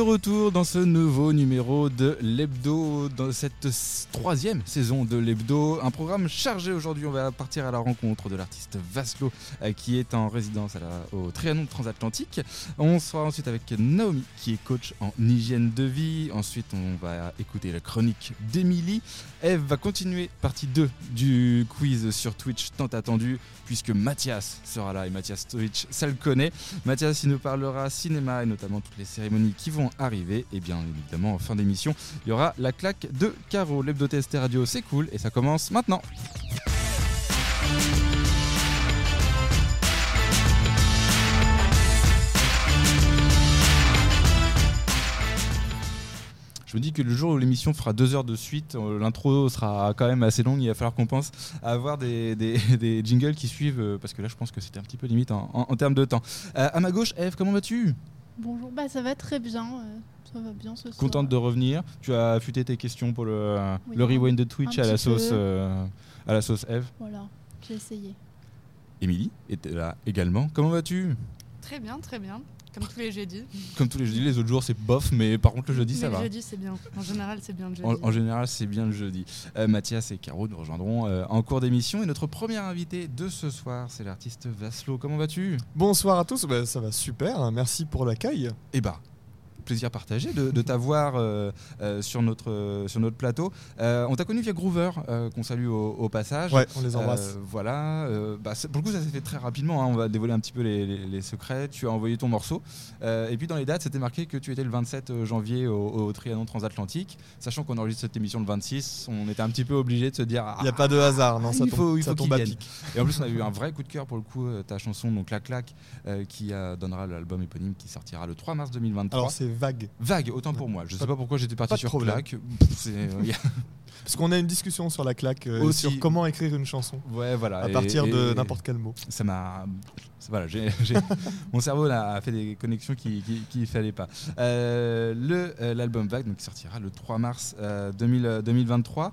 retour dans ce nouveau numéro de l'Hebdo, dans cette troisième saison de l'Hebdo. Un programme chargé aujourd'hui. On va partir à la rencontre de l'artiste Vaslo euh, qui est en résidence au Trianon Transatlantique. On sera ensuite avec Naomi qui est coach en hygiène de vie. Ensuite, on va écouter la chronique d'Emilie. Eve va continuer partie 2 du quiz sur Twitch tant attendu puisque Mathias sera là et Mathias Twitch, ça le connaît. Mathias, il nous parlera cinéma et notamment toutes les cérémonies qui vont arriver. Et bien évidemment, en fin d'émission, il y aura la claque de Caro. L'hebdo TST Radio, c'est cool et ça commence maintenant. Je me dis que le jour où l'émission fera deux heures de suite, euh, l'intro sera quand même assez longue. Il va falloir qu'on pense à avoir des, jingles qui suivent, euh, parce que là, je pense que c'était un petit peu limite en termes de temps. Euh, à ma gauche, Eve, comment vas-tu? Bonjour, bah ça va très bien. euh, ça va bien ce soir. Contente de revenir. Tu as affûté tes questions pour le, Oui, le rewind de Twitch à la sauce, euh, à la sauce Eve. Voilà, j'ai essayé. Émilie était là également. Comment vas-tu? Très bien, très bien. Comme tous les jeudis. Comme tous les jeudis, les autres jours c'est bof, mais par contre le jeudi Mais ça le va. jeudi, c'est bien. En général, c'est bien le jeudi. En, en général, c'est bien le jeudi. Euh, Mathias et Caro nous rejoindront euh, en cours d'émission. Et notre premier invité de ce soir, c'est l'artiste Vaslo. Comment vas-tu? Bonsoir à tous, Bah, ça va super, hein. merci pour l'accueil. Eh bah, plaisir partagé de, de t'avoir euh, euh, sur, notre, euh, sur notre plateau. On t'a connu via Groover, qu'on salue au, au passage. Ouais, on les embrasse. Voilà, bah, pour le coup ça s'est fait très rapidement, hein. on va dévoiler un petit peu les, les- les secrets, tu as envoyé ton morceau, et puis dans les dates c'était marqué que tu étais le 27 janvier au, au Trianon Transatlantique, sachant qu'on enregistre cette émission le 26, on était un petit peu obligé de se dire... Il n'y a pas de hasard, non, ça il tombe, faut, il ça faut tombe qu'il à pic. Et en plus, on a eu un vrai coup de cœur pour le coup, ta chanson, donc La Claque, qui donnera l'album éponyme qui sortira le 3 mars 2023. Alors c'est vague, Vague, autant pour moi. Je sais Pas- pourquoi j'étais parti sur problème. Claque. Euh, parce qu'on a une discussion sur la claque, euh, Aussi. sur comment écrire une chanson ouais, voilà. à Et- partir de n'importe quel mot. Ça m'a. Voilà, j'ai- mon cerveau là, a fait des connexions qu'il qui, qu'il fallait pas. Euh, euh, L'album Vague, donc, qui sortira le 3 mars euh, 2000, euh, 2023.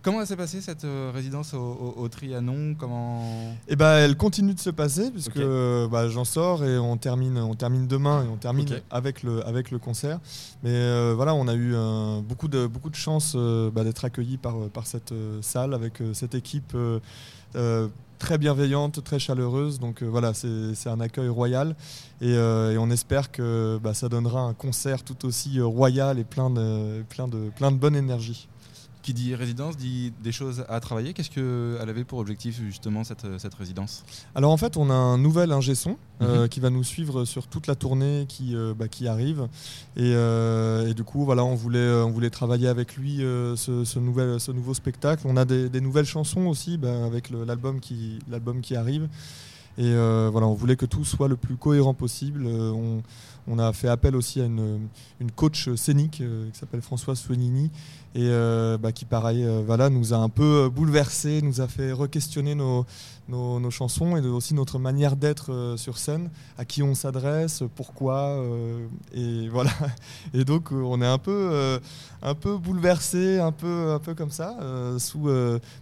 Comment s'est passée cette euh, résidence au, au- au Trianon? Comment Et bah elle continue de se passer puisque euh, bah, j'en sors et on termine, on termine demain et on termine avec le avec le concert. Mais euh, voilà, on a eu beaucoup de beaucoup de chance bah, d'être accueillis par par cette salle avec cette équipe très bienveillante, très chaleureuse. Donc euh, voilà, c'est un accueil royal et, euh, et on espère que bah, ça donnera un concert tout aussi royal et plein de plein de plein de bonne énergie. Qui dit résidence dit des choses à travailler. Qu'est-ce qu'elle avait pour objectif justement cette, cette résidence? Alors en fait, on a un nouvel ingé son euh, Mhm. qui va nous suivre sur toute la tournée qui, euh, bah, qui arrive. Et, euh, et du coup, voilà, on voulait, on voulait travailler avec lui ce, ce nouvel, ce nouveau spectacle. On a des, des nouvelles chansons aussi bah, avec l'album qui, l'album qui arrive. Et euh, voilà, on voulait que tout soit le plus cohérent possible. Euh, on, on a fait appel aussi à une, coach scénique euh, qui s'appelle Françoise Soignini et euh, bah, qui, pareil, euh, nous a un peu bouleversé, nous a fait re-questionner nos, chansons et aussi notre manière d'être sur scène, à qui on s'adresse, pourquoi. et donc, on est un peu, un peu bouleversé, un peu, comme ça,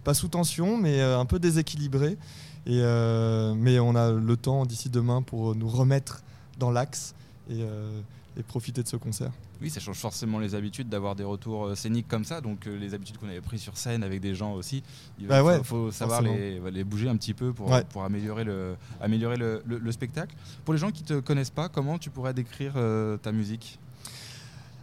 pas sous tension, mais un peu déséquilibré. Mais on a le temps d'ici demain pour nous remettre dans l'axe et, euh, et profiter de ce concert. Oui, ça change forcément les habitudes d'avoir des retours euh, scéniques comme ça. Donc euh, les habitudes qu'on avait prises sur scène avec des gens aussi, il Bah faut, ouais, faut savoir les, les bouger un petit peu pour, Ouais. pour améliorer, le, améliorer le, le- le spectacle. Pour les gens qui te connaissent pas, comment tu pourrais décrire ta musique?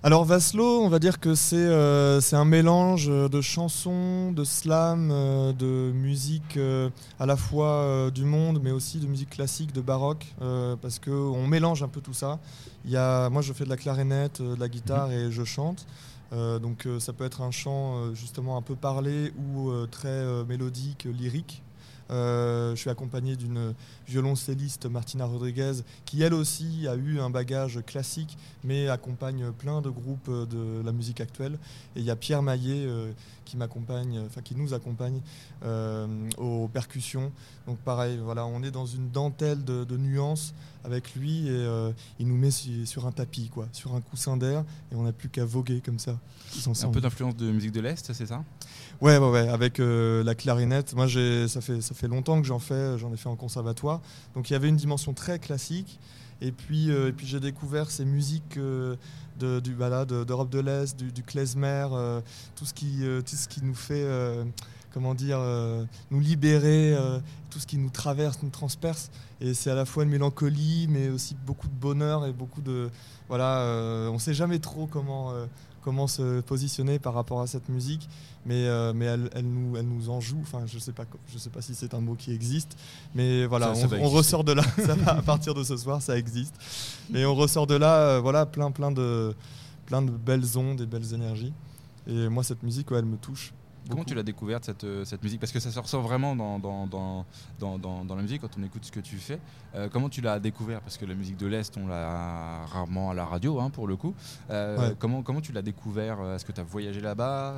Alors Vaslo, on va dire que c'est euh, un mélange de chansons, de slam, euh, de musique euh, à la fois euh, du monde, mais aussi de musique classique, de baroque, euh, parce qu'on mélange un peu tout ça. Il y a, moi, je fais de la clarinette, euh, de la guitare et je chante. Euh, donc euh, ça peut être un chant euh, justement un peu parlé ou euh, très euh, mélodique, lyrique. Euh, je suis accompagné d'une violoncelliste Martina Rodriguez qui elle aussi a eu un bagage classique mais accompagne plein de groupes de la musique actuelle. Et il y a Pierre Maillet euh, qui m'accompagne, enfin qui nous accompagne euh, aux percussions. Donc pareil, voilà, on est dans une dentelle de, de nuances avec lui et euh, il nous met su- sur un tapis, quoi, sur un coussin d'air et on n'a plus qu'à voguer comme ça. Un peu d'influence de musique de l'Est, c'est ça? Ouais, ouais, ouais, avec euh, la clarinette. Moi, ça fait, ça fait longtemps que j'en fais, j'en ai fait en conservatoire. Donc, il y avait une dimension très classique. Et puis, euh, et puis j'ai découvert ces musiques euh, de, d'Europe de l'Est, du, du klezmer, tout, ce qui, tout ce qui nous fait, comment dire, nous libérer, tout ce qui nous traverse, nous transperce. Et c'est à la fois une mélancolie, mais aussi beaucoup de bonheur et beaucoup de... Voilà, on ne sait jamais trop comment, comment se positionner par rapport à cette musique, mais, euh, mais elle, elle nous, elle nous en joue. Enfin, je ne sais, pas co- je sais pas si c'est un mot qui existe, mais voilà, Ça- ça on, ressort de là. Ça va, à partir de ce soir, ça existe. Mais on ressort de là, euh, voilà, plein, plein de, plein de belles ondes et belles énergies. Et moi, cette musique, ouais, elle me touche. Comment tu l'as découverte cette, euh, cette musique? Parce que ça se ressent vraiment dans, dans, dans, dans, la musique quand on écoute ce que tu fais. Euh, comment tu l'as découvert Parce que la musique de l'Est, on l'a rarement à la radio hein, pour le coup. Euh, Ouais. comment, comment tu l'as découvert Est-ce que tu as voyagé là-bas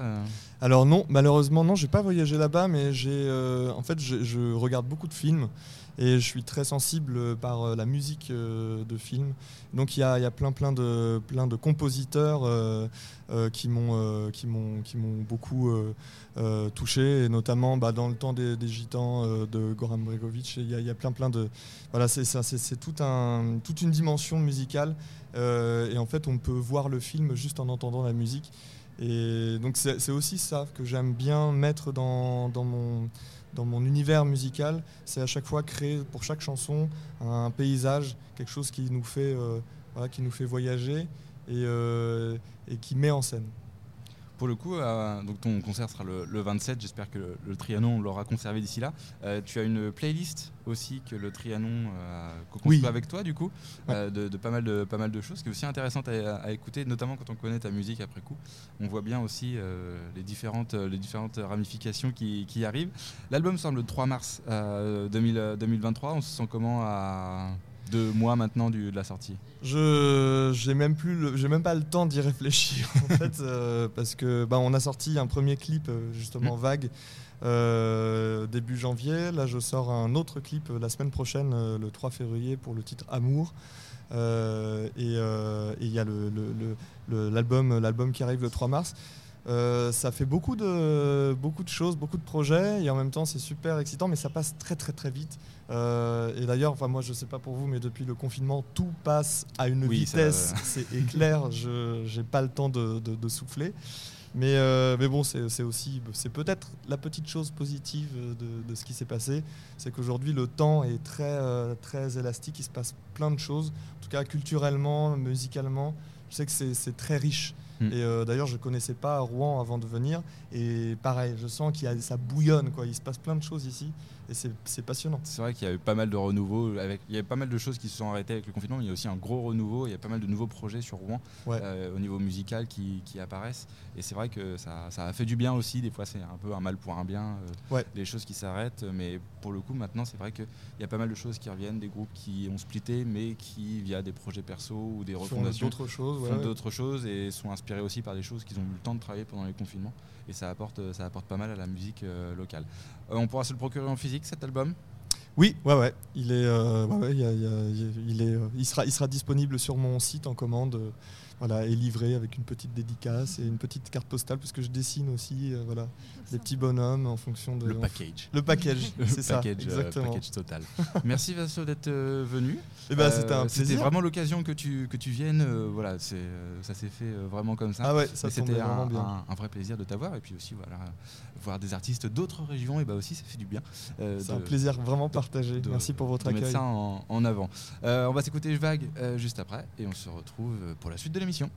Alors non, malheureusement non, j'ai pas voyagé là-bas, mais j'ai, en fait, je, je regarde beaucoup de films et je suis très sensible par euh, la musique euh, de films. Donc il y a, plein, plein de, plein de compositeurs euh, euh, qui m'ont, euh, qui m'ont, qui m'ont beaucoup euh, euh, touché, et notamment bah, dans le temps des, gitans euh, de Goran Bregovic. Il y, y a plein, plein de, voilà, c'est tout un, toute une dimension musicale. euh, et en fait, on peut voir le film juste en entendant la musique. Et donc c'est aussi ça que j'aime bien mettre dans, dans mon, dans mon univers musical. C'est à chaque fois créer pour chaque chanson un paysage, quelque chose qui nous fait, euh, voyager euh, et qui met en scène. Pour le coup, euh, donc ton concert sera le, le 27. J'espère que le, le Trianon l'aura conservé d'ici là. Euh, tu as une playlist aussi que le Trianon euh, a co-construit Oui. avec toi, du coup, euh, de, de pas, mal de pas mal de choses qui est aussi intéressante à, à écouter, notamment quand on connaît ta musique après coup. On voit bien aussi les, différentes, les différentes ramifications qui, qui arrivent. L'album sort le 3 mars euh, 2000, euh, 2023. On se sent comment à deux mois maintenant du- de la sortie Je j'ai même plus le- j'ai même pas le temps d'y réfléchir en fait euh, parce que bah, on a sorti un premier clip euh, justement vague euh, début janvier. Là je sors un autre clip la semaine prochaine le 3 février pour le titre Amour. Euh, et il y a le- le- le- le- l'album l'album qui arrive le 3 mars. Euh, ça fait beaucoup de, beaucoup de choses, beaucoup de projets, et en même temps c'est super excitant, mais ça passe très très très vite. Euh, et d'ailleurs, enfin moi je sais pas pour vous, mais depuis le confinement, tout passe à une Oui, vitesse, euh, c'est éclair, je j'ai pas le temps de, de- de souffler. Mais, euh, mais bon, c'est aussi, c'est peut-être la petite chose positive de, de ce qui s'est passé, c'est qu'aujourd'hui le temps est très, très élastique, il se passe plein de choses, en tout cas culturellement, musicalement, je sais que c'est très riche. Mm. Et euh, d'ailleurs, je connaissais pas Rouen avant de venir, et pareil, je sens qu'il ça bouillonne, quoi. il se passe plein de choses ici, et c'est passionnant. C'est vrai qu'il y a eu pas mal de renouveau. Avec, il y a pas mal de choses qui se sont arrêtées avec le confinement. mais Il y a aussi un gros renouveau. Il y a pas mal de nouveaux projets sur Rouen Ouais. euh, au niveau musical qui, qui apparaissent. Et c'est vrai que ça, ça a fait du bien aussi. Des fois, c'est un peu un mal pour un bien. euh, Ouais. Des choses qui s'arrêtent. Mais pour le coup, maintenant, c'est vrai qu'il y a pas mal de choses qui reviennent. Des groupes qui ont splitté, mais qui, via des projets perso ou des refondations, d'autres choses. font ouais. d'autres choses et sont inspirés aussi par des choses qu'ils ont eu le temps de travailler pendant les confinements. Et ça apporte, ça apporte pas mal à la musique euh, locale. Euh, on pourra se le procurer en physique cet album? Oui, ouais, ouais. Il est, euh, ouais, il il il est, euh, il sera, il sera disponible sur mon site en commande. Euh, voilà, et livré avec une petite dédicace et une petite carte postale parce que je dessine aussi, euh, voilà, des petits bonhommes en fonction de Le package. Le package, c'est ça, package, euh, exactement. package total. Merci Vasso d'être euh, venu. Eh ben, Euh, c'était un C'était plaisir. vraiment l'occasion que tu, que tu viennes. euh, voilà, c'est, euh, ça s'est fait euh, vraiment comme ça. Ah ouais, ça c'était vraiment un, un- un vrai plaisir de t'avoir et puis aussi voilà voir des artistes d'autres régions et bah aussi ça fait du bien. euh, C'est un plaisir vraiment partagé. de- Merci pour votre de mettre accueil. ça en, en avant. Euh, on va s'écouter Vague euh, juste après et on se retrouve euh, pour la suite de l'émission l'émission.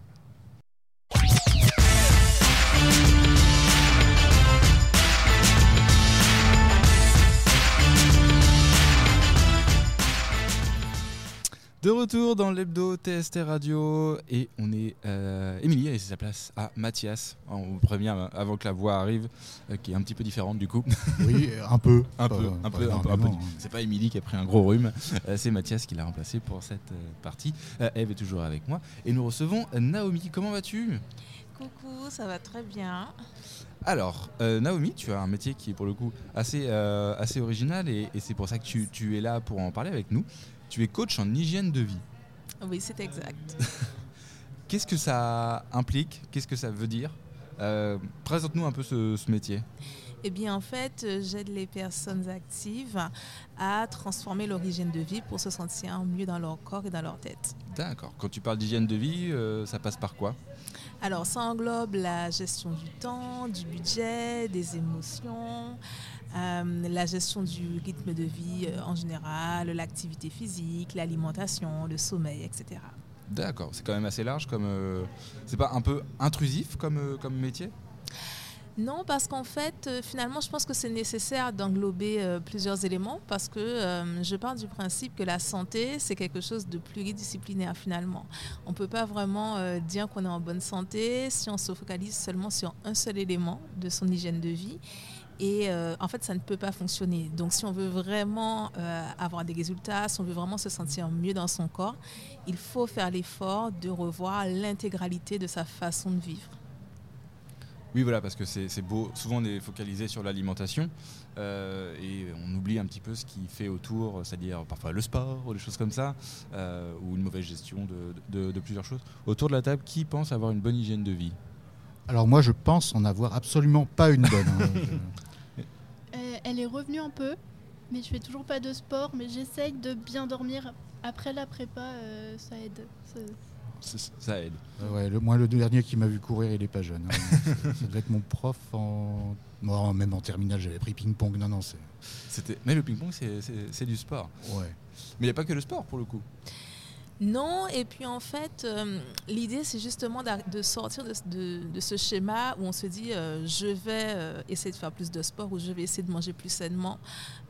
De retour dans l'hebdo TST Radio et on est euh, Émilie a laissé sa place à Mathias. On prévient euh, avant que la voix arrive, euh, qui est un petit peu différente du coup. Oui, un peu. Un peu, un peu, un peu, un peu. énormément, hein. C'est pas Émilie qui a pris un gros rhume, euh, c'est Mathias qui l'a remplacé pour cette euh, partie. Euh, Eve est toujours avec moi et nous recevons Naomi. Comment vas-tu? Coucou, ça va très bien. Alors, euh, Naomi, tu as un métier qui est pour le coup assez, euh, assez original et, et c'est pour ça que tu, tu es là pour en parler avec nous. Tu es coach en hygiène de vie. Oui, c'est exact. Qu'est-ce que ça implique? Qu'est-ce que ça veut dire? Euh, Présente-nous un peu ce, ce métier. Eh bien, en fait, euh, j'aide les personnes actives à transformer leur hygiène de vie pour se sentir mieux dans leur corps et dans leur tête. D'accord. Quand tu parles d'hygiène de vie, euh, ça passe par quoi? Alors, ça englobe la gestion du temps, du budget, des émotions, euh, la gestion du rythme de vie euh, en général, l'activité physique, l'alimentation, le sommeil, etc. D'accord. C'est quand même assez large comme. euh, c'est pas un peu intrusif comme, euh, comme métier? Non, parce qu'en fait, finalement, je pense que c'est nécessaire d'englober euh, plusieurs éléments parce que euh, je pars du principe que la santé, c'est quelque chose de pluridisciplinaire finalement. On ne peut pas vraiment euh, dire qu'on est en bonne santé si on se focalise seulement sur un seul élément de son hygiène de vie. Et euh, en fait, ça ne peut pas fonctionner. Donc, si on veut vraiment euh, avoir des résultats, si on veut vraiment se sentir mieux dans son corps, il faut faire l'effort de revoir l'intégralité de sa façon de vivre. Oui, voilà, parce que c'est beau. Souvent, on est focalisé sur l'alimentation euh, et on oublie un petit peu ce qui fait autour, c'est-à-dire parfois le sport ou des choses comme ça, euh, ou une mauvaise gestion de, de- de plusieurs choses. Autour de la table, qui pense avoir une bonne hygiène de vie? Alors moi, je pense en avoir absolument pas une bonne. hein. Euh, elle est revenue un peu, mais je fais toujours pas de sport, mais j'essaye de bien dormir. Après la prépa, euh, ça aide. Ça- Ça- Ça aide. Ouais, ouais, le, moi, le dernier qui m'a vu courir, il est pas jeune. hein. ça devait être mon prof en. Moi, même en terminale, j'avais pris ping-pong. Non, non, c'est. C'était- Mais le ping-pong, c'est- du sport. Ouais. Mais il n'y a pas que le sport pour le coup. Non, et puis en fait, euh, l'idée c'est justement de sortir de, ce schéma où on se dit euh, je vais euh, essayer de faire plus de sport ou je vais essayer de manger plus sainement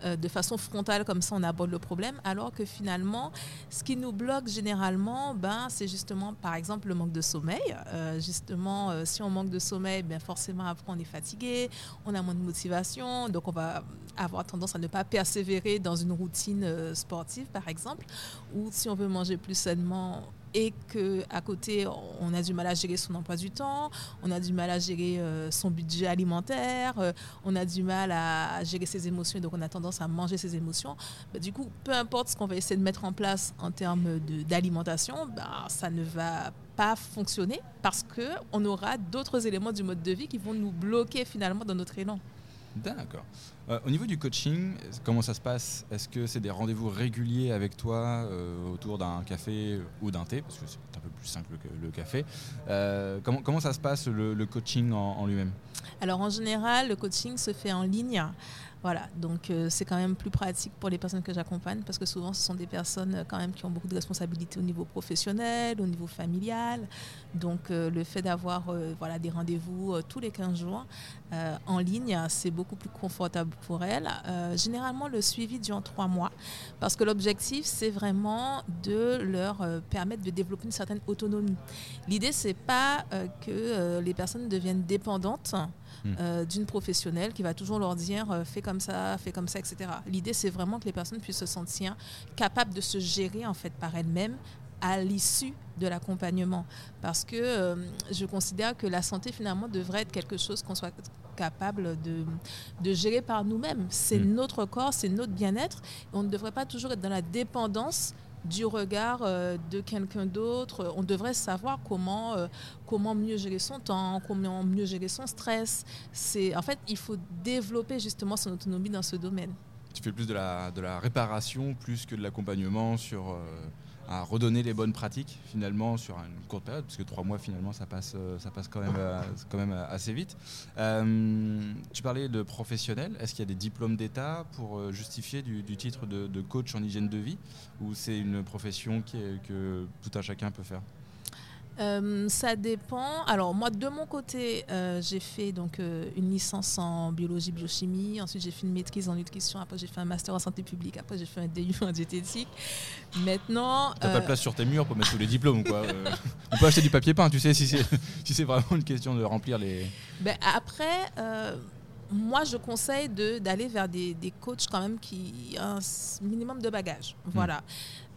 de façon frontale, comme ça on aborde le problème, alors que finalement, ce qui nous bloque généralement, ben, c'est justement par exemple le manque de sommeil. Justement, si on manque de sommeil, ben, forcément après on est fatigué, on a moins de motivation, donc on va avoir tendance à ne pas persévérer dans une routine sportive par exemple ou si on veut manger plus et que à côté on a du mal à gérer son emploi du temps, on a du mal à gérer euh, son budget alimentaire, euh, on a du mal à gérer ses émotions donc on a tendance à manger ses émotions. Bah, du coup, peu importe ce qu'on va essayer de mettre en place en termes d'alimentation, bah, ça ne va pas fonctionner parce que on aura d'autres éléments du mode de vie qui vont nous bloquer finalement dans notre élan. D'accord. Euh, au niveau du coaching, comment ça se passe? Est-ce que c'est des rendez-vous réguliers avec toi euh, autour d'un café ou d'un thé? Parce que c'est un peu plus simple que le café. Euh, comment, comment ça se passe le, coaching en lui-même? Alors en général, le coaching se fait en ligne. Voilà, donc euh, c'est quand même plus pratique pour les personnes que j'accompagne parce que souvent ce sont des personnes euh, quand même qui ont beaucoup de responsabilités au niveau professionnel, au niveau familial. Donc euh, le fait d'avoir voilà, des rendez-vous tous les 15 jours en ligne, c'est beaucoup plus confortable pour elles. Généralement, le suivi dure trois mois parce que l'objectif, c'est vraiment de leur permettre de développer une certaine autonomie. L'idée, c'est pas que les personnes deviennent dépendantes euh, d'une professionnelle qui va toujours leur dire euh, fais comme ça, fais comme ça, etc. L'idée, c'est vraiment que les personnes puissent se sentir capables de se gérer en fait par elles-mêmes à l'issue de l'accompagnement. Parce que euh, je considère que la santé, finalement, devrait être quelque chose qu'on soit capable de, de gérer par nous-mêmes. C'est Mm. notre corps, c'est notre bien-être. On ne devrait pas toujours être dans la dépendance du regard euh, de quelqu'un d'autre. On devrait savoir comment, euh, comment mieux gérer son temps, comment mieux gérer son stress. C'est, en fait, il faut développer justement son autonomie dans ce domaine. Tu fais plus de la, de la réparation plus que de l'accompagnement sur euh, à redonner les bonnes pratiques finalement sur une courte période parce que trois mois finalement ça passe euh, ça passe quand même euh, quand même euh, assez vite. Tu parlais de professionnel. Est-ce qu'il y a des diplômes d'État pour justifier du, titre de, coach en hygiène de vie ou c'est une profession que tout un chacun peut faire? Euh, ça dépend. Alors moi, de mon côté, euh, j'ai fait donc euh, une licence en biologie, biochimie. Ensuite, j'ai fait une maîtrise en nutrition. Après, j'ai fait un master en santé publique. Après, j'ai fait un DU en diététique. Maintenant, T'as pas de place sur tes murs pour mettre tous les diplômes quoi. On peut acheter du papier peint, tu sais si c'est si c'est vraiment une question de remplir les. Ben, après, moi, je conseille de- d'aller vers des, des coachs quand même qui ont un minimum de bagages. Voilà.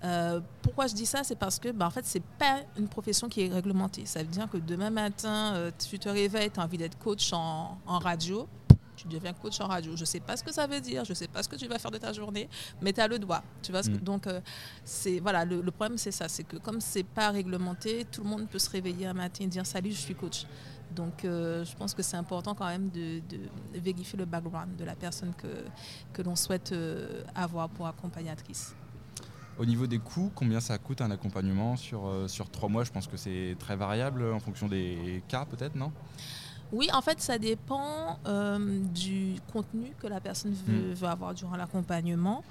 Euh, pourquoi je dis ça? C'est parce que, ben, en fait, c'est pas une profession qui est réglementée. Ça veut dire que demain matin, euh, tu te réveilles, tu as envie d'être coach en, en radio. Tu deviens coach en radio. Je sais pas ce que ça veut dire, je sais pas ce que tu vas faire de ta journée, mais tu as le doigt. Tu vois ce que- Mm. Donc, euh, c'est voilà, le, le problème, c'est ça c'est que comme c'est pas réglementé, tout le monde peut se réveiller un matin et dire Salut, je suis coach. Donc, euh, je pense que c'est important quand même de, de vérifier le background de la personne que, que l'on souhaite euh, avoir pour accompagnatrice. Au niveau des coûts, combien ça coûte un accompagnement sur, euh, sur trois mois? Je pense que c'est très variable en fonction des cas, peut-être, non? Oui, en fait, ça dépend euh, du contenu que la personne veut, Mm. veut avoir durant l'accompagnement.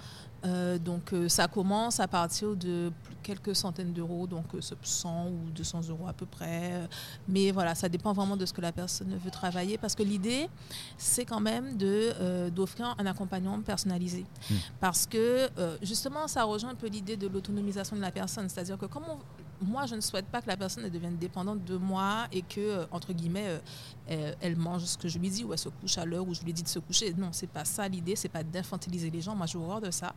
Euh, donc, euh, ça commence à partir de quelques centaines d'euros, donc euh, 100 ou 200 euros à peu près. Euh, Mais voilà, ça dépend vraiment de ce que la personne veut travailler, parce que l'idée, c'est quand même de euh, d'offrir un accompagnement personnalisé, Mm. parce que euh, justement, ça rejoint un peu l'idée de l'autonomisation de la personne, c'est-à-dire que comme on- moi, je ne souhaite pas que la personne devienne dépendante de moi et que, euh, entre guillemets, euh, elle, mange ce que je lui dis ou elle se couche à l'heure où je lui dis de se coucher. Non, c'est pas ça l'idée, c'est pas d'infantiliser les gens. Moi, j'ai horreur de ça.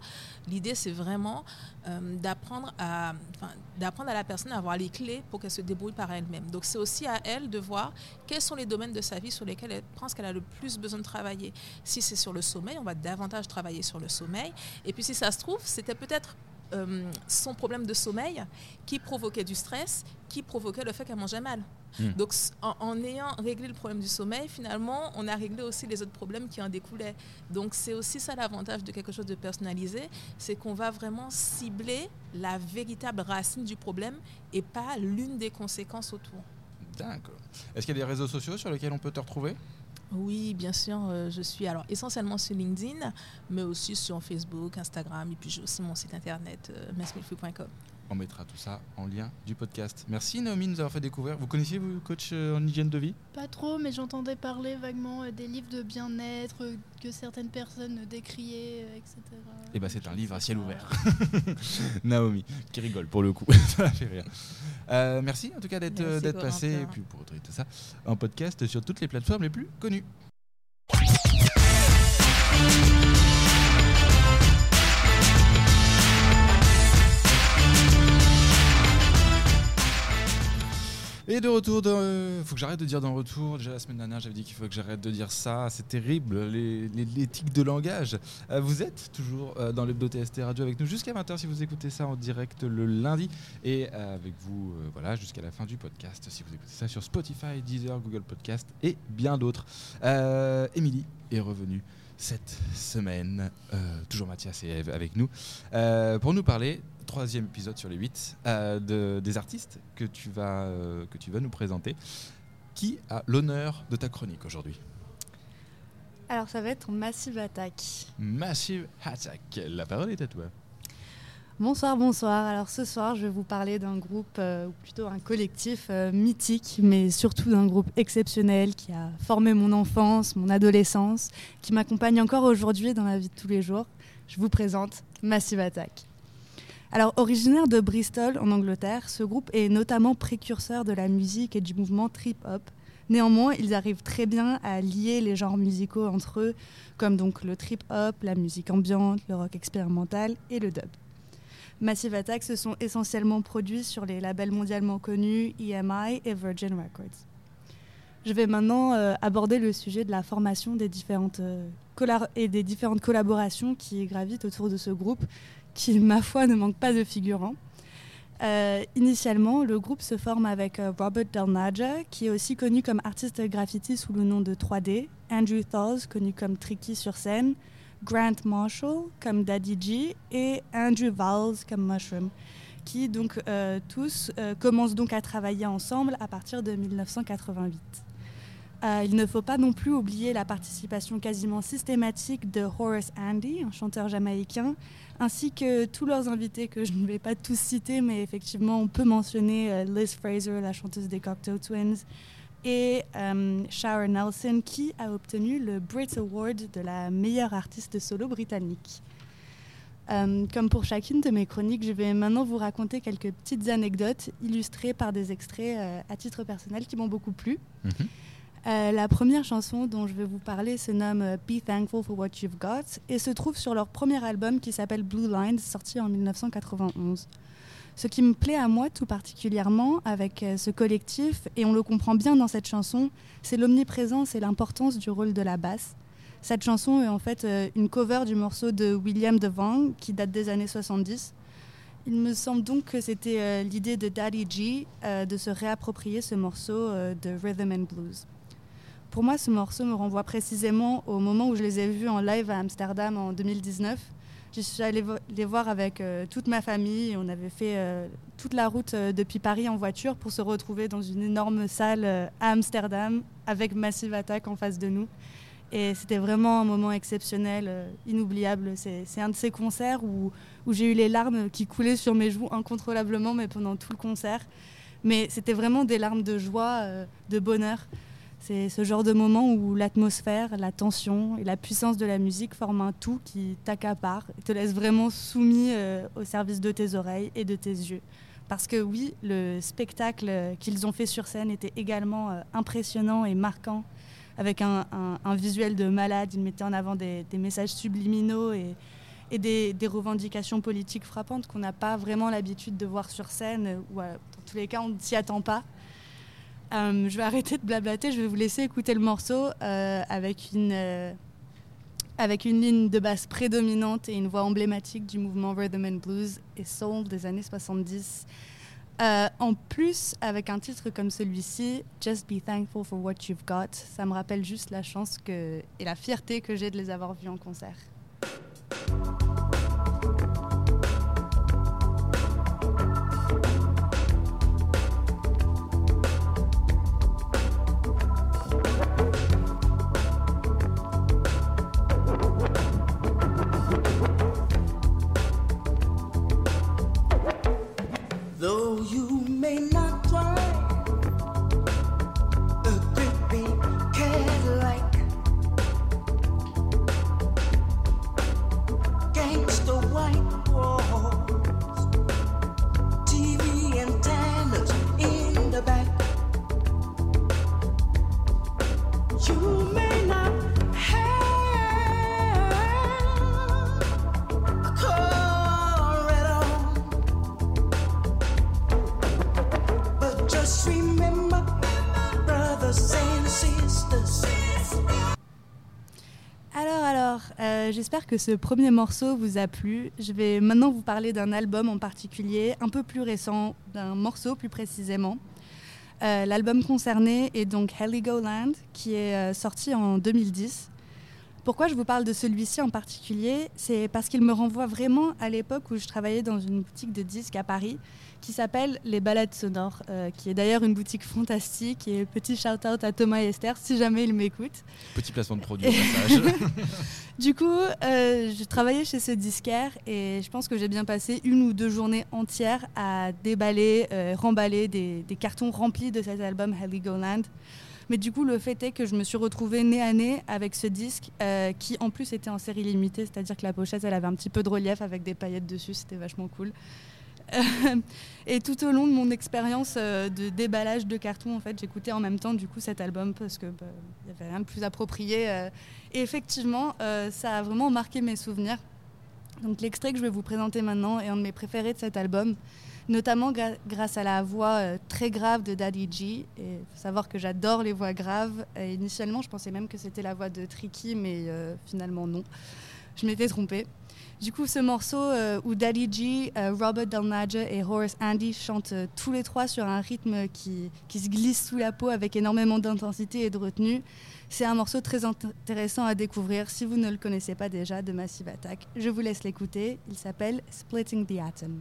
L'idée, c'est vraiment euh, d'apprendre à, d'apprendre à la personne à avoir les clés pour qu'elle se débrouille par elle-même. Donc, c'est aussi à elle de voir quels sont les domaines de sa vie sur lesquels elle pense qu'elle a le plus besoin de travailler. Si c'est sur le sommeil, on va davantage travailler sur le sommeil. Et puis, si ça se trouve, c'était peut-être euh, son problème de sommeil qui provoquait du stress, qui provoquait le fait qu'elle mangeait mal. Mm. Donc, en ayant réglé le problème du sommeil, finalement, on a réglé aussi les autres problèmes qui en découlaient. Donc, c'est aussi ça l'avantage de quelque chose de personnalisé, c'est qu'on va vraiment cibler la véritable racine du problème et pas l'une des conséquences autour. D'accord. Est-ce qu'il y a des réseaux sociaux sur lesquels on peut te retrouver? Oui, bien sûr, euh, je suis alors essentiellement sur LinkedIn, mais aussi sur Facebook, Instagram, et puis j'ai aussi mon site internet, euh. On mettra tout ça en lien du podcast. Merci Naomi de nous avoir fait découvrir. Vous connaissiez, vous, coach euh, en hygiène de vie? Pas trop, mais j'entendais parler vaguement euh, des livres de bien-être euh, que certaines personnes décriaient, euh, etc. Eh ben, c'est un livre à ciel ouvert. Naomi, qui rigole pour le coup. ça la fait rire. Euh, merci en tout cas d'être passé et puis pour retrouver tout ça en podcast sur toutes les plateformes les plus connues. Et de retour, de... faut que j'arrête de dire dans retour. Déjà la semaine dernière, j'avais dit qu'il faut que j'arrête de dire ça. C'est terrible, les, de langage. Euh, vous êtes toujours euh, dans l'hebdo TST Radio avec nous jusqu'à 20h si vous écoutez ça en direct le lundi. Et euh, avec vous, euh, voilà, jusqu'à la fin du podcast si vous écoutez ça sur Spotify, Deezer, Google Podcast et bien d'autres. Euh, Émilie est revenue cette semaine. Euh, toujours Mathias et Eve avec nous. euh, pour nous parler, troisième épisode sur les huit, euh, de, des artistes que tu, vas, euh, que tu vas nous présenter. Qui a l'honneur de ta chronique aujourd'hui? Alors ça va être Massive Attack. Massive Attack. La parole est à toi. Bonsoir, bonsoir. Alors ce soir, je vais vous parler d'un groupe, euh, ou plutôt un collectif euh, mythique, mais surtout d'un groupe exceptionnel qui a formé mon enfance, mon adolescence, qui m'accompagne encore aujourd'hui dans la vie de tous les jours. Je vous présente Massive Attack. Alors originaire de Bristol en Angleterre, ce groupe est notamment précurseur de la musique et du mouvement trip-hop. Néanmoins, ils arrivent très bien à lier les genres musicaux entre eux, comme donc le trip-hop, la musique ambiante, le rock expérimental et le dub. Massive Attack se sont essentiellement produits sur les labels mondialement connus EMI et Virgin Records. Je vais maintenant euh, aborder le sujet de la formation des différentes, euh, et des différentes collaborations qui gravitent autour de ce groupe, qui, ma foi, ne manque pas de figurants. Euh, initialement, le groupe se forme avec euh, Robert Del Naja, qui est aussi connu comme artiste graffiti sous le nom de 3D, Andrew Thaws, connu comme Tricky sur scène, Grant Marshall comme Daddy G et Andrew Valls comme Mushroom, qui donc euh, tous commencent donc à travailler ensemble à partir de 1988. Euh, il ne faut pas non plus oublier la participation quasiment systématique de Horace Andy, un chanteur jamaïcain, ainsi que tous leurs invités que je ne vais pas tous citer, mais effectivement on peut mentionner euh, Liz Fraser, la chanteuse des Cocteau Twins, et euh, Shara Nelson qui a obtenu le Brit Award de la meilleure artiste solo britannique. Comme pour chacune de mes chroniques, je vais maintenant vous raconter quelques petites anecdotes illustrées par des extraits à titre personnel qui m'ont beaucoup plu. Mhm. Euh, la première chanson dont je vais vous parler se nomme euh, Be Thankful for What You've Got et se trouve sur leur premier album qui s'appelle Blue Lines, sorti en 1991. Ce qui me plaît à moi tout particulièrement avec euh, ce collectif, et on le comprend bien dans cette chanson, c'est l'omniprésence et l'importance du rôle de la basse. Cette chanson est en fait une cover du morceau de William DeVang qui date des années 70. Il me semble donc que c'était l'idée de Daddy G de se réapproprier ce morceau de Rhythm and Blues. Pour moi, ce morceau me renvoie précisément au moment où je les ai vus en live à Amsterdam en 2019. Je suis allée les voir avec euh, toute ma famille. On avait fait euh, toute la route euh, depuis Paris en voiture pour se retrouver dans une énorme salle à Amsterdam avec Massive Attack en face de nous. Et c'était vraiment un moment exceptionnel, inoubliable. C'est un de ces concerts où, où j'ai eu les larmes qui coulaient sur mes joues incontrôlablement, mais pendant tout le concert. Mais c'était vraiment des larmes de joie, de bonheur. C'est ce genre de moment où l'atmosphère, la tension et la puissance de la musique forment un tout qui t'accapare et te laisse vraiment soumis euh, au service de tes oreilles et de tes yeux. Parce que oui, le spectacle euh, qu'ils ont fait sur scène était également euh, impressionnant et marquant, avec un, visuel de malade. Ils mettaient en avant des, messages subliminaux et, des, des revendications politiques frappantes qu'on n'a pas vraiment l'habitude de voir sur scène, ou dans tous les cas, on ne s'y attend pas. Euh, je vais arrêter de blablater, je vais vous laisser écouter le morceau euh, avec, une, euh, avec une ligne de basse prédominante et une voix emblématique du mouvement Rhythm and Blues et Soul des années 70. Euh, en plus, avec un titre comme celui-ci, Just Be Thankful for What You've Got, ça me rappelle juste la chance que, et la fierté que j'ai de les avoir vus en concert. May not Alors, alors, euh, j'espère que ce premier morceau vous a plu. Je vais maintenant vous parler d'un album en particulier, un peu plus récent, d'un morceau plus précisément. Euh, L'album concerné est donc Heligoland, qui est euh, sorti en 2010. Pourquoi je vous parle de celui-ci en particulier? C'est parce qu'il me renvoie vraiment à l'époque où je travaillais dans une boutique de disques à Paris qui s'appelle Les Balades Sonores, euh, qui est d'ailleurs une boutique fantastique. Et petit shout-out à Thomas et Esther si jamais ils m'écoutent. Petit placement de produit au passage. Du coup, euh, je travaillais chez ce disquaire et je pense que j'ai bien passé une ou deux journées entières à déballer, euh, remballer des, des cartons remplis de cet album Heligoland. Mais du coup, le fait est que je me suis retrouvée nez à nez avec ce disque euh, qui, en plus, était en série limitée, c'est-à-dire que la pochette, elle avait un petit peu de relief avec des paillettes dessus, c'était vachement cool. Euh, et tout au long de mon expérience euh, de déballage de cartons, en fait, j'écoutais en même temps du coup cet album parce que bah, il y avait rien de plus approprié. et effectivement, ça a vraiment marqué mes souvenirs. Donc l'extrait que je vais vous présenter maintenant est un de mes préférés de cet album, notamment grâce à la voix euh, très grave de Daddy G. Il faut savoir que j'adore les voix graves. Initialement, je pensais même que c'était la voix de Tricky, mais euh, finalement non. Je m'étais trompée. Du coup, ce morceau euh, où Daddy G, euh, Robert Dalmaja et Horace Andy chantent tous les trois sur un rythme qui, qui se glisse sous la peau avec énormément d'intensité et de retenue, c'est un morceau très int- intéressant à découvrir si vous ne le connaissez pas déjà de Massive Attack. Je vous laisse l'écouter. Il s'appelle Splitting the Atom.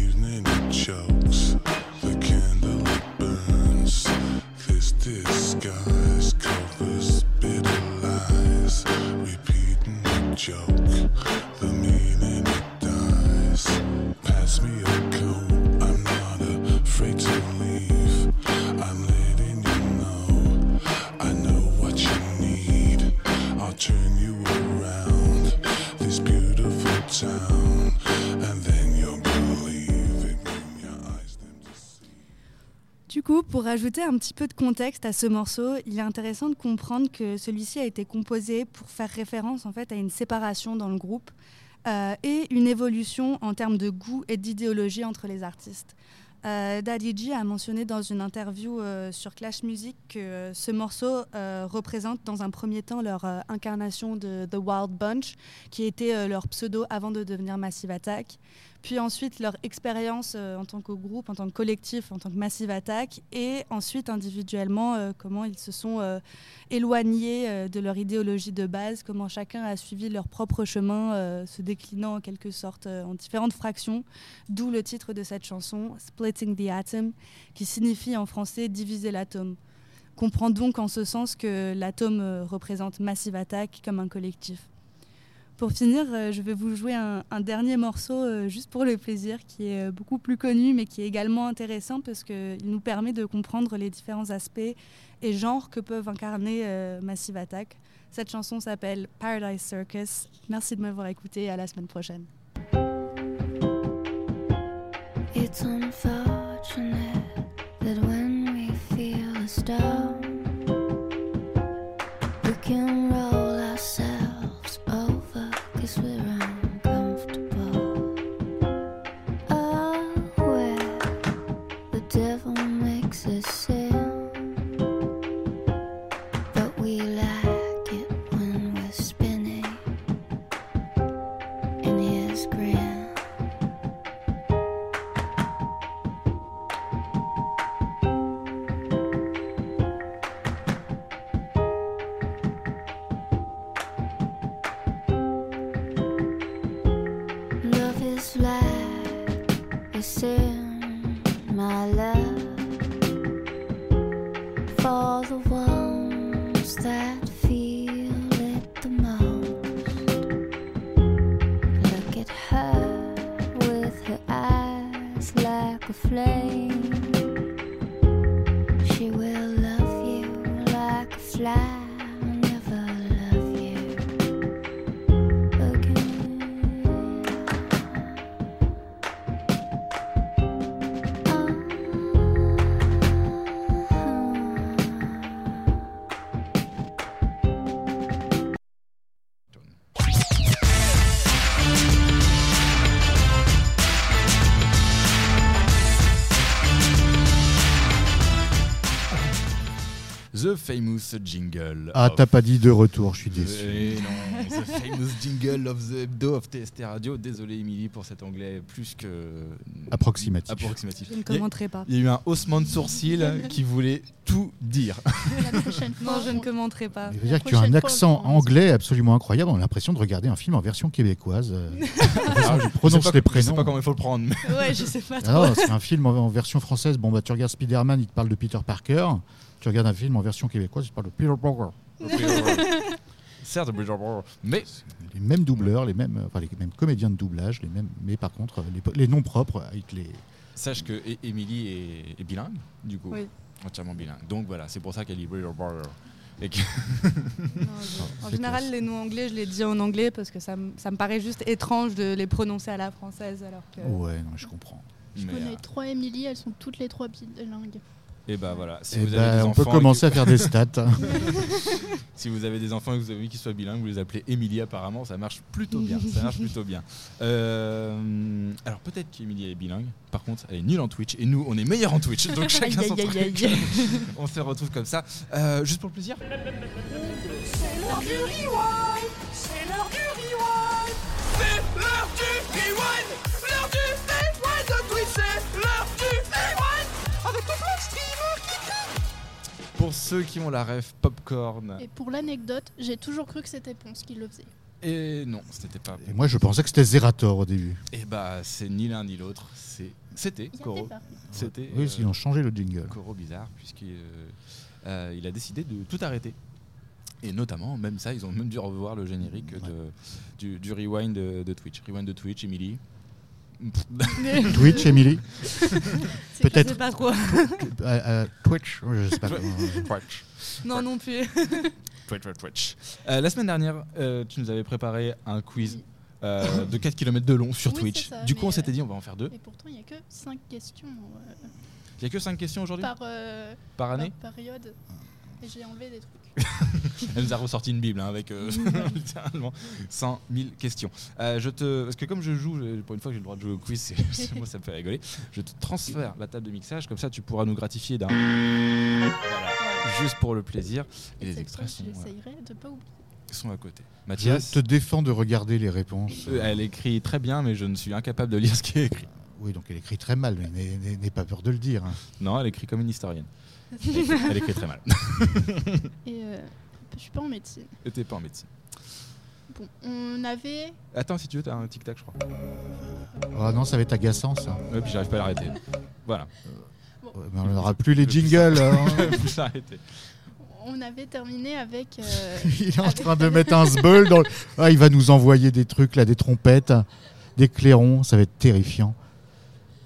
joke. The meaning it dies. Pass me a coat, I'm not afraid to leave. I'm Du coup, pour rajouter un petit peu de contexte à ce morceau, il est intéressant de comprendre que celui-ci a été composé pour faire référence en fait à une séparation dans le groupe euh, et une évolution en termes de goût et d'idéologie entre les artistes. Euh, Daddy G a mentionné dans une interview euh, sur Clash Music que ce morceau euh, représente dans un premier temps leur incarnation de The Wild Bunch, qui était leur pseudo avant de devenir Massive Attack. Puis ensuite leur expérience euh, en tant que groupe, en tant que collectif, en tant que Massive Attack, et ensuite individuellement euh, comment ils se sont euh, éloignés de leur idéologie de base, comment chacun a suivi leur propre chemin, se déclinant en quelque sorte en différentes fractions, d'où le titre de cette chanson, Splitting the Atom, qui signifie en français diviser l'atome. Comprend donc en ce sens que l'atome représente Massive Attack comme un collectif. Pour finir, euh, je vais vous jouer un, dernier morceau euh, juste pour le plaisir, qui est euh, beaucoup plus connu, mais qui est également intéressant parce qu'il nous permet de comprendre les différents aspects et genres que peuvent incarner Massive Attack. Cette chanson s'appelle Paradise Circus. Merci de m'avoir écouté et à la semaine prochaine. Famous jingle. Ah, of- t'as pas dit de retour, je suis déçu. Eh non, the famous jingle of the hebdo of TST Radio. Désolé, Émilie, pour cet anglais plus que. Approximatif. Approximatif. Je ne Il y a- commenterai pas. Il y a eu un haussement de sourcil qui voulait tout dire. La prochaine fois, Non, je ne commenterai pas. Veut dire que tu as un accent anglais absolument incroyable. On a l'impression de regarder un film en version québécoise. dont je Je prononce pas- les Je sais prénoms. pas comment il faut le prendre. mais- Ouais, je sais pas Ah trop. non, c'est un film en, en version française. Bon, bah, tu regardes Spider-Man, il te parle de Peter Parker. Tu regardes un film en version québécoise, il te parle de Peter Parker. Certes, mais Les mêmes doubleurs, les mêmes, enfin, les mêmes comédiens de doublage, les mêmes, mais par contre, les, les noms propres avec les. sache que É- Émilie est, est bilingue, du coup. Oui. Entièrement bilingue. Donc voilà, c'est pour ça qu'elle dit. Et que- Non, je- En général, classe. les noms anglais, je les dis en anglais parce que ça, me- ça me paraît juste étrange de les prononcer à la française alors que. Ouais, non, je comprends. Je mais, connais euh, trois Émilie, elles sont toutes les trois bilingues. Et bah voilà, si Eh vous avez des on enfants peut commencer que- à faire des stats. Si vous avez des enfants et que vous avez envie qu'ils soient bilingues, vous les appelez Émilie apparemment, ça marche plutôt bien. ça marche plutôt bien. Euh, alors peut-être qu'Émilie est bilingue, par contre elle est nulle en Twitch et nous on est meilleurs en Twitch, donc chacun Aïe, son aïe, truc. aïe, aïe. On se retrouve comme ça, Euh, juste pour le plaisir. C'est l'heure du Pour ceux qui ont la rêve popcorn, Et pour l'anecdote, j'ai toujours cru que c'était Ponce qui le faisait. et non, c'était pas. Et moi, je pensais que c'était Zerator au début. Et bah c'est ni l'un ni l'autre, c'est c'était paris. C'était Oui, euh, ils ont changé le jingle. Koro bizarre puisqu'il euh, euh, il a décidé de tout arrêter. Et notamment, même ça, ils ont même dû revoir le générique de, du, du rewind de, de Twitch. Rewind de Twitch, Emily. Twitch, Emily? Peut-être. Je sais pas trop. Euh, euh, Twitch Je sais pas. comment- Twitch. Non, non plus. Twitch, Twitch, Twitch. Euh, la semaine dernière, euh, tu nous avais préparé un quiz euh, de 4 km de long sur Oui, Twitch. ça, du coup, on s'était dit, on va en faire deux. Et pourtant, il n'y a que 5 questions. euh. Il y a que 5 questions aujourd'hui? par, euh, par année? par période. Et j'ai enlevé des trucs. Elle nous a ressorti une Bible hein, avec euh, littéralement 100 000 questions. Euh, je te, parce que comme je joue, je- pour une fois que j'ai le droit de jouer au quiz, moi ça me fait rigoler. Je te transfère la table de mixage, comme ça tu pourras nous gratifier d'un. Voilà, juste pour le plaisir. Et les extraits sont, euh, J'essayerai de pas oublier. sont à côté. Je Mathias, te défends de regarder les réponses. euh, elle écrit très bien, mais je ne suis incapable de lire ce qui est écrit. Oui, donc elle écrit très mal, mais n'aie pas peur de le dire. hein. Non, elle écrit comme une historienne. Elle écrit, très mal. Et euh, je suis pas en médecine. Et t'es pas en médecine. Bon, on avait. Attends, si tu veux, t'as un tic-tac, je crois. Ah non, ça va être agaçant ça. Ouais, puis j'arrive pas à l'arrêter. Voilà. Ouais, mais on n'aura plus les jingles. hein. Faut l'arrêter. On avait terminé avec. euh, Il est en avec- train de mettre un sbeul dans le... Ah, il va nous envoyer des trucs là, des trompettes, des clairons, ça va être terrifiant.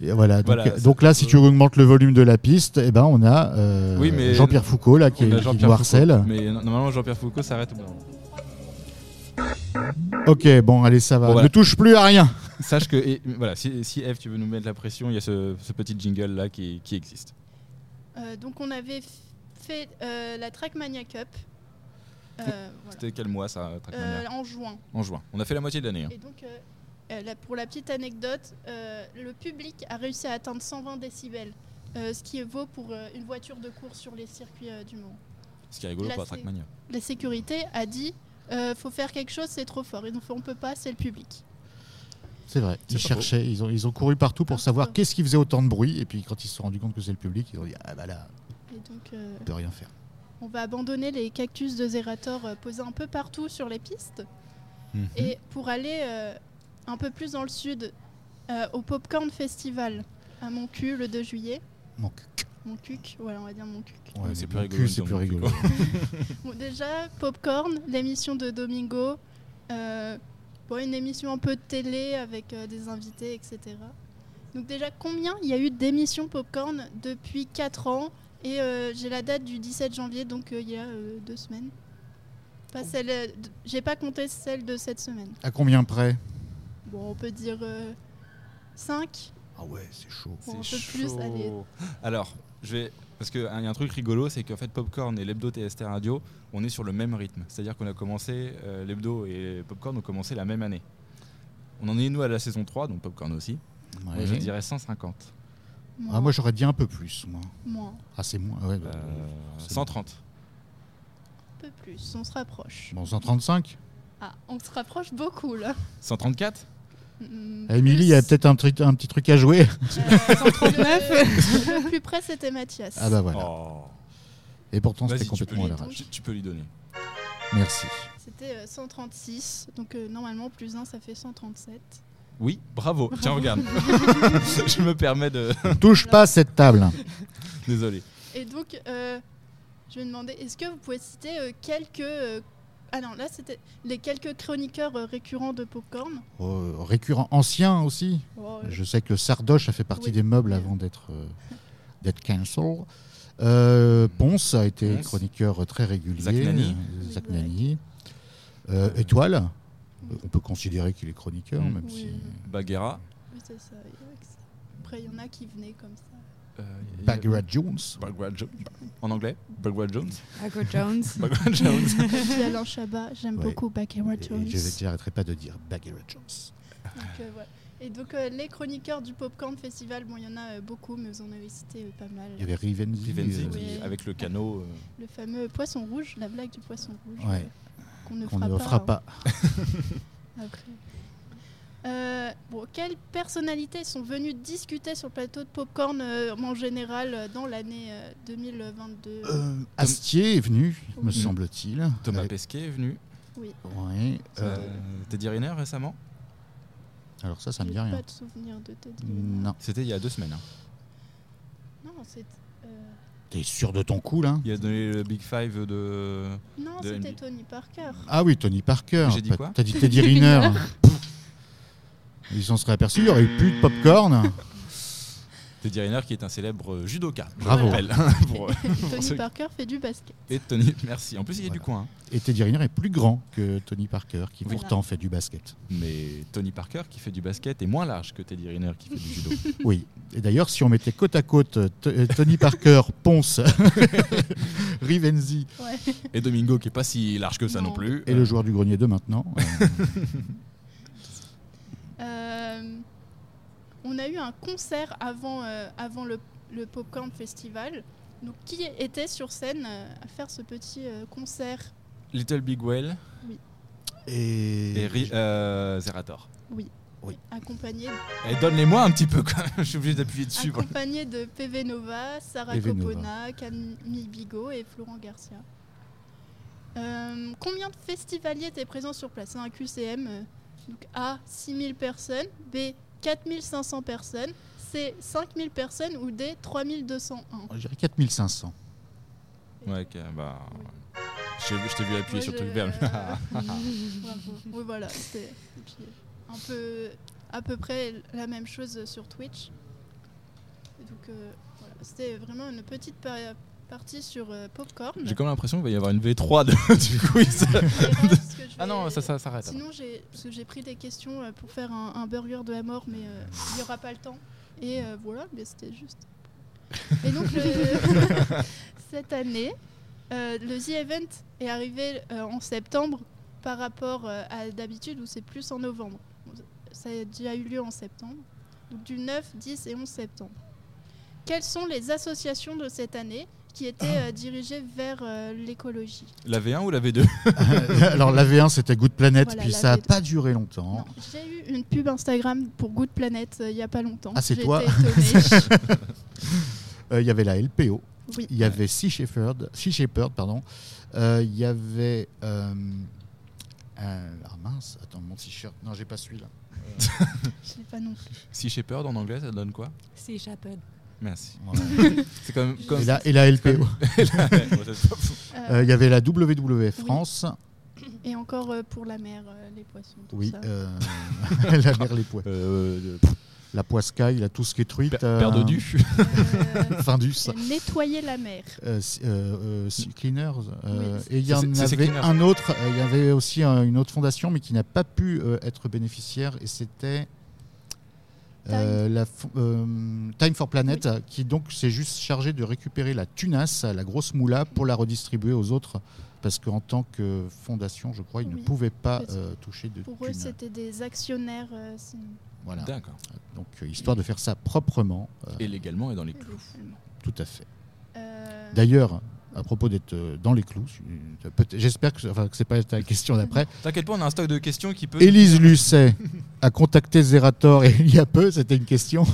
Et voilà, donc, Voilà, donc là, si tu augmentes le volume de la piste, eh ben, on a euh, Oui, Jean-Pierre Foucault là, qui, est, qui Jean-Pierre nous harcèle. Foucault, mais no- normalement Jean-Pierre Foucault s'arrête au bout. Ok, bon, allez, ça va. Bon, voilà. Ne touche plus à rien. Sache que et, voilà, si, si Eve tu veux nous mettre la pression, il y a ce, ce petit jingle là qui, qui existe. euh, donc on avait fait euh, la Trackmania Cup. Euh, voilà. C'était quel mois ça Trackmania Euh, en juin. En juin. On a fait la moitié de l'année. hein. Et donc, euh, là, pour la petite anecdote, euh, le public a réussi à atteindre 120 décibels, euh, ce qui vaut pour euh, une voiture de course sur les circuits euh, du Mans. Ce qui est rigolo Là, pour la Trackmania. La sécurité a dit euh, faut faire quelque chose, c'est trop fort. Ils ont fait on peut pas, c'est le public. C'est vrai. Ils cherchaient, ils ont, ils ont couru partout pour savoir qu'est-ce qui faisait autant de bruit. Et puis quand ils se sont rendus compte que c'est le public, ils ont dit Ah bah là, Et donc, euh, on peut rien faire. on va abandonner les cactus de Zerator euh, posés un peu partout sur les pistes. Mhm. Et pour aller euh, un peu plus dans le sud, euh, au Popcorn Festival à Moncu le 2 juillet. Mon cul. Moncuc, ouais, on va dire Moncuc. Ouais, c'est plus mon rigolo c'est plus mon cul, rigolo. Bon, déjà, Popcorn, l'émission de Domingo. euh, bon, une émission un peu de télé avec euh, des invités, etc. Donc déjà, combien il y a eu d'émissions Popcorn depuis 4 ans Et euh, j'ai la date du 17 janvier, donc euh, il y a euh, deux semaines. Pas celle, euh, d- j'ai pas compté celle de cette semaine. À combien près? Bon, on peut dire 5. Ah ouais, c'est chaud. Bon, un peu plus, allez. Alors, je vais. Parce qu'il y a un truc rigolo, c'est qu'en fait, Popcorn et l'hebdo TST Radio, on est sur le même rythme. C'est-à-dire qu'on a commencé, euh, l'hebdo et Popcorn ont commencé la même année. On en est, nous, à la saison 3, donc Popcorn aussi. Ouais. Je dirais 150. Ah, moi j'aurais dit un peu plus. Moi. Moins, Ah, c'est moins. Ouais, bah, Euh. 130. un peu plus, on se rapproche. Bon, 135 Ah, on se rapproche beaucoup là. 134 Mm, Émilie, il y a peut-être un, petit truc à jouer. Euh, 139. le plus près, c'était Mathias. Ah bah voilà. Oh. Et pourtant, c'était complètement à la rage. tu, tu peux lui donner. Merci. C'était euh, 136. Donc, euh, normalement, plus 1, ça fait 137. Oui, bravo. Tiens, regarde. je me permets de. Touche pas cette table. Désolé. Et donc, euh, je vais demander est-ce que vous pouvez citer euh, quelques. Ah non, là, c'était les quelques chroniqueurs euh, récurrents de Popcorn. Euh, récurrent ancien aussi. Oh, Je sais que Sardoche a fait partie Oui. des meubles avant d'être euh, d'être cancel. Euh, Ponce a été Ponce. chroniqueur très régulier. Zach Nani. Zach Nani. Euh, Étoile. On peut considérer qu'il est chroniqueur, Mm. même Oui. si. Baguera. oui, c'est ça. Après, il y en a qui venaient comme ça. Euh, Jones. En anglais Bagheera Jones Ago Jones. Bagheera Jones. Alain Chabat, j'aime Ouais. beaucoup Bagheera Et Jones. je n'arrêterai pas de dire Bagheera Jones. Donc, euh. Et donc, euh, les chroniqueurs du Popcorn Festival, bon, il y en a euh, beaucoup, mais vous en avez cité euh, pas mal. Il y avait Rivenzi. Rivenzi euh, Oui. avec le canot. euh, Le fameux poisson rouge, la blague du poisson rouge. Ouais. euh, Qu'on ne qu'on fera ne pas. fera hein, pas. après. Euh, bon, quelles personnalités sont venues discuter sur le plateau de Popcorn euh, en général euh, dans l'année euh, 2022 Euh, Astier est venu, me semble-t-il. Thomas Euh, Pesquet est venu. Oui. ouais, Teddy Riner récemment? Alors ça, ça me dit rien. pas de souvenir de Teddy. Non. C'était il y a deux semaines. hein. Non, c'est. T'es sûr de ton coup, là? Il a donné le Big Five de. Non, c'était. Tony Parker. Ah oui, Tony Parker. J'ai dit quoi? T'as dit Teddy Riner. Ils s'en seraient aperçus, il n'y aurait eu plus de popcorn. Teddy Riner qui est un célèbre euh, judoka. je Bravo. rappelle, pour- Tony ceux- Parker fait du basket. Et Tony, merci. En plus, il est du Voilà. coin. hein. Et Teddy Riner est plus grand que Tony Parker, qui Voilà. pourtant fait du basket. Mais Tony Parker qui fait du basket est moins large que Teddy Riner qui fait du judo. Oui. Et d'ailleurs, si on mettait côte à côte euh, T- euh, Tony Parker, Ponce, Rivenzi Ouais. Et Domingo qui est pas si large que ça non, Non. plus. et le joueur du grenier de maintenant, euh, Euh, on a eu un concert avant, euh, avant le, le Popcorn Festival. Donc, qui était sur scène euh, à faire ce petit euh, concert? Little Big Well et, et Ri- euh, Zerator. Oui. accompagné, Eh, Donne-les-moi un petit peu quand même. Je suis obligé d'appuyer dessus. voilà. accompagné de PV Nova, Sarah PV Nova. Copona, Camille Bigot et Florent Garcia. Euh, combien de festivaliers étaient présents sur place? C'est un QCM. euh, donc A, 6000 personnes. B, 4500 personnes. C, 5000 personnes. Ou D, 3201. je dirais 4500. Ouais, ok, bah. Je t'ai vu- je t'ai vu appuyer Moi, sur le je- truc vert. Bravo. Oui, voilà. Puis, un peu, à peu près la même chose sur Twitch. Et donc, euh, voilà. C'était vraiment une petite pa- partie sur euh, Popcorn. J'ai comme l'impression qu'il va y avoir une V3 de- du quiz. Que je Ah non, ça, ça s'arrête. Sinon, j'ai parce que j'ai pris des questions euh, pour faire un, un burger de la mort, mais euh, il n'y aura pas le temps. Et euh, voilà, mais c'était juste. Et donc, le- cette année, euh, le The Event est arrivé euh, en septembre par rapport euh, à d'habitude où c'est plus en novembre. Ça a déjà eu lieu en septembre. Donc du 9, 10 et 11 septembre. Quelles sont les associations de cette année? Qui étaient euh, dirigées vers euh, l'écologie La V1 ou la V2 Alors la V1 c'était Good Planet, Voilà, puis la ça n'a V2. pas duré longtemps. Non, J'ai eu une pub Instagram pour Good Planet euh, il n'y a pas longtemps. Ah, c'est J'ai toi été étonnée. Euh, Il y avait la LPO, oui. il y avait Sea Shepherd, Sea Shepherd pardon. Euh, Il y avait euh, euh, ah mince, attends mon t-shirt. Non, j'ai pas celui-là. Je l'ai pas non plus. Sea Shepherd en anglais, ça donne quoi? C'est Chapel. Merci. Voilà. C'est comme. comme Et, la, et la LPO. Euh, Euh, Il y avait la WWF France. Et encore euh, pour la mer, euh, les poissons. Tout Oui, ça. euh, la mer, les pois. Euh, La poiscaille, la tout ce qui est truite. Père euh. Euh, Findus. nettoyer la mer. Euh, euh, euh, Sea Cleaners. euh, Oui. et il y en avait un autre. Il y avait aussi une autre fondation, mais qui n'a pas pu être bénéficiaire. Et c'était euh, la euh, Time for Planet, qui donc s'est juste chargé de récupérer la tunasse, la grosse moula, pour la redistribuer aux autres. Parce qu'en tant que fondation, je crois, ils ne pouvaient pas euh, toucher de Pour eux, c'était des actionnaires. euh. Voilà. D'accord. Donc, histoire de faire ça proprement. euh, Et légalement et dans les clous. Tout à fait. Euh, D'ailleurs, à propos d'être euh, dans les clous, j'espère que, enfin, que c'est pas ta question d'après. T'inquiète pas, on a un stock de questions qui peut. Élise Lucet a contacté Zerator et il y a peu, c'était une question.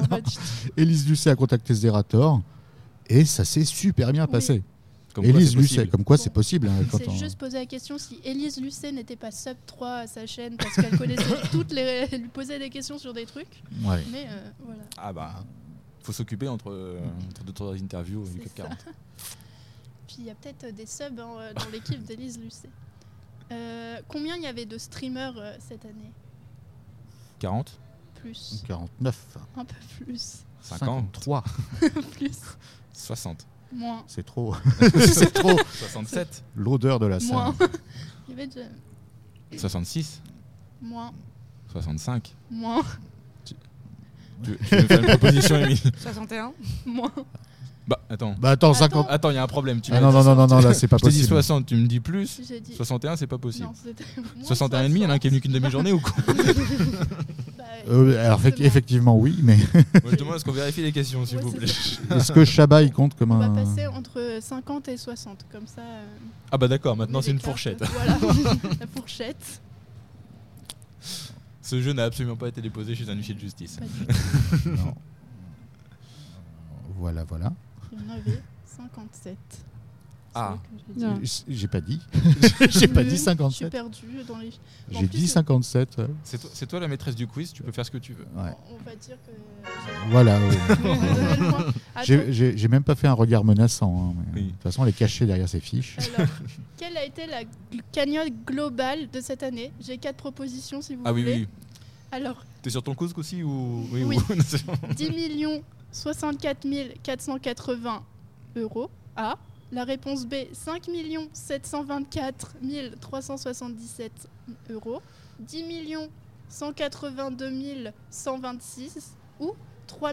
Élise Lucet a contacté Zerator et ça s'est super bien Oui. passé. Comme quoi, Élise c'est Lucet, possible. comme quoi Bon, c'est possible. hein, quand C'est on- juste poser la question si Élise Lucet n'était pas sub 3 à sa chaîne parce qu'elle connaissait toutes les. Elle lui posait des questions sur des trucs. Ouais. Mais euh, voilà. Ah bah. Faut s'occuper entre, euh, entre deux trois interviews du C'est CAC ça. 40. Puis il y a peut-être euh, des subs hein, euh, dans l'équipe d'Élise Lucet. Euh, combien il y avait de streamers euh, cette année? 40 Plus. 49, Un peu plus. 50 53, plus. 60 Moins. c'est trop. c'est trop. 67 L'odeur de la salle. Moins. Il y avait déjà. 66 Moins. 65 Moins. tu, tu veux me faire une proposition, Émilie? 61 Moins. Bah attends. Bah attends, 50. Attends, il y a un problème. Tu Ah non, non, non, non, 60. non, là c'est pas Je t'ai dit possible. 60, tu me dis plus. J'ai dit. 61, c'est pas possible. Non, c'était moins 61 et demi, il y en a un qui est venu qu'une 60. demi-journée ou quoi Bah, Euh, alors effectivement oui, mais Moi, je demande à ce qu'on vérifie les questions, s'il Ouais, vous plaît. est-ce que Shabba il compte comme On va un passer entre 50 et 60, comme ça. euh, Ah bah d'accord, maintenant c'est une cartes. fourchette. Voilà, la fourchette. Ce jeu n'a absolument pas été déposé chez un huissier de justice. Pas du tout. Non. Voilà, voilà. Il y en avait 57. Ah. J'ai. J'ai pas dit. J'ai pas dit Je suis 57. perdu dans les. J'ai dit euh, 57. ouais. C'est toi, la maîtresse du quiz, tu peux faire ce que tu veux. Ouais. On va dire que. Voilà. oui. Attends, J'ai- J'ai j'ai même pas fait un regard menaçant. hein, mais Oui. De toute façon, elle est cachée derrière ses fiches. alors, quelle a été la cagnotte globale de cette année? J'ai quatre propositions si vous Ah oui, voulez. oui. Alors, T'es sur ton couscous aussi ou Oui. ou- Non, c'est bon. 10 millions 64 480 euros A. La réponse B, 5 724 377 euros. 10 182 126 ou 3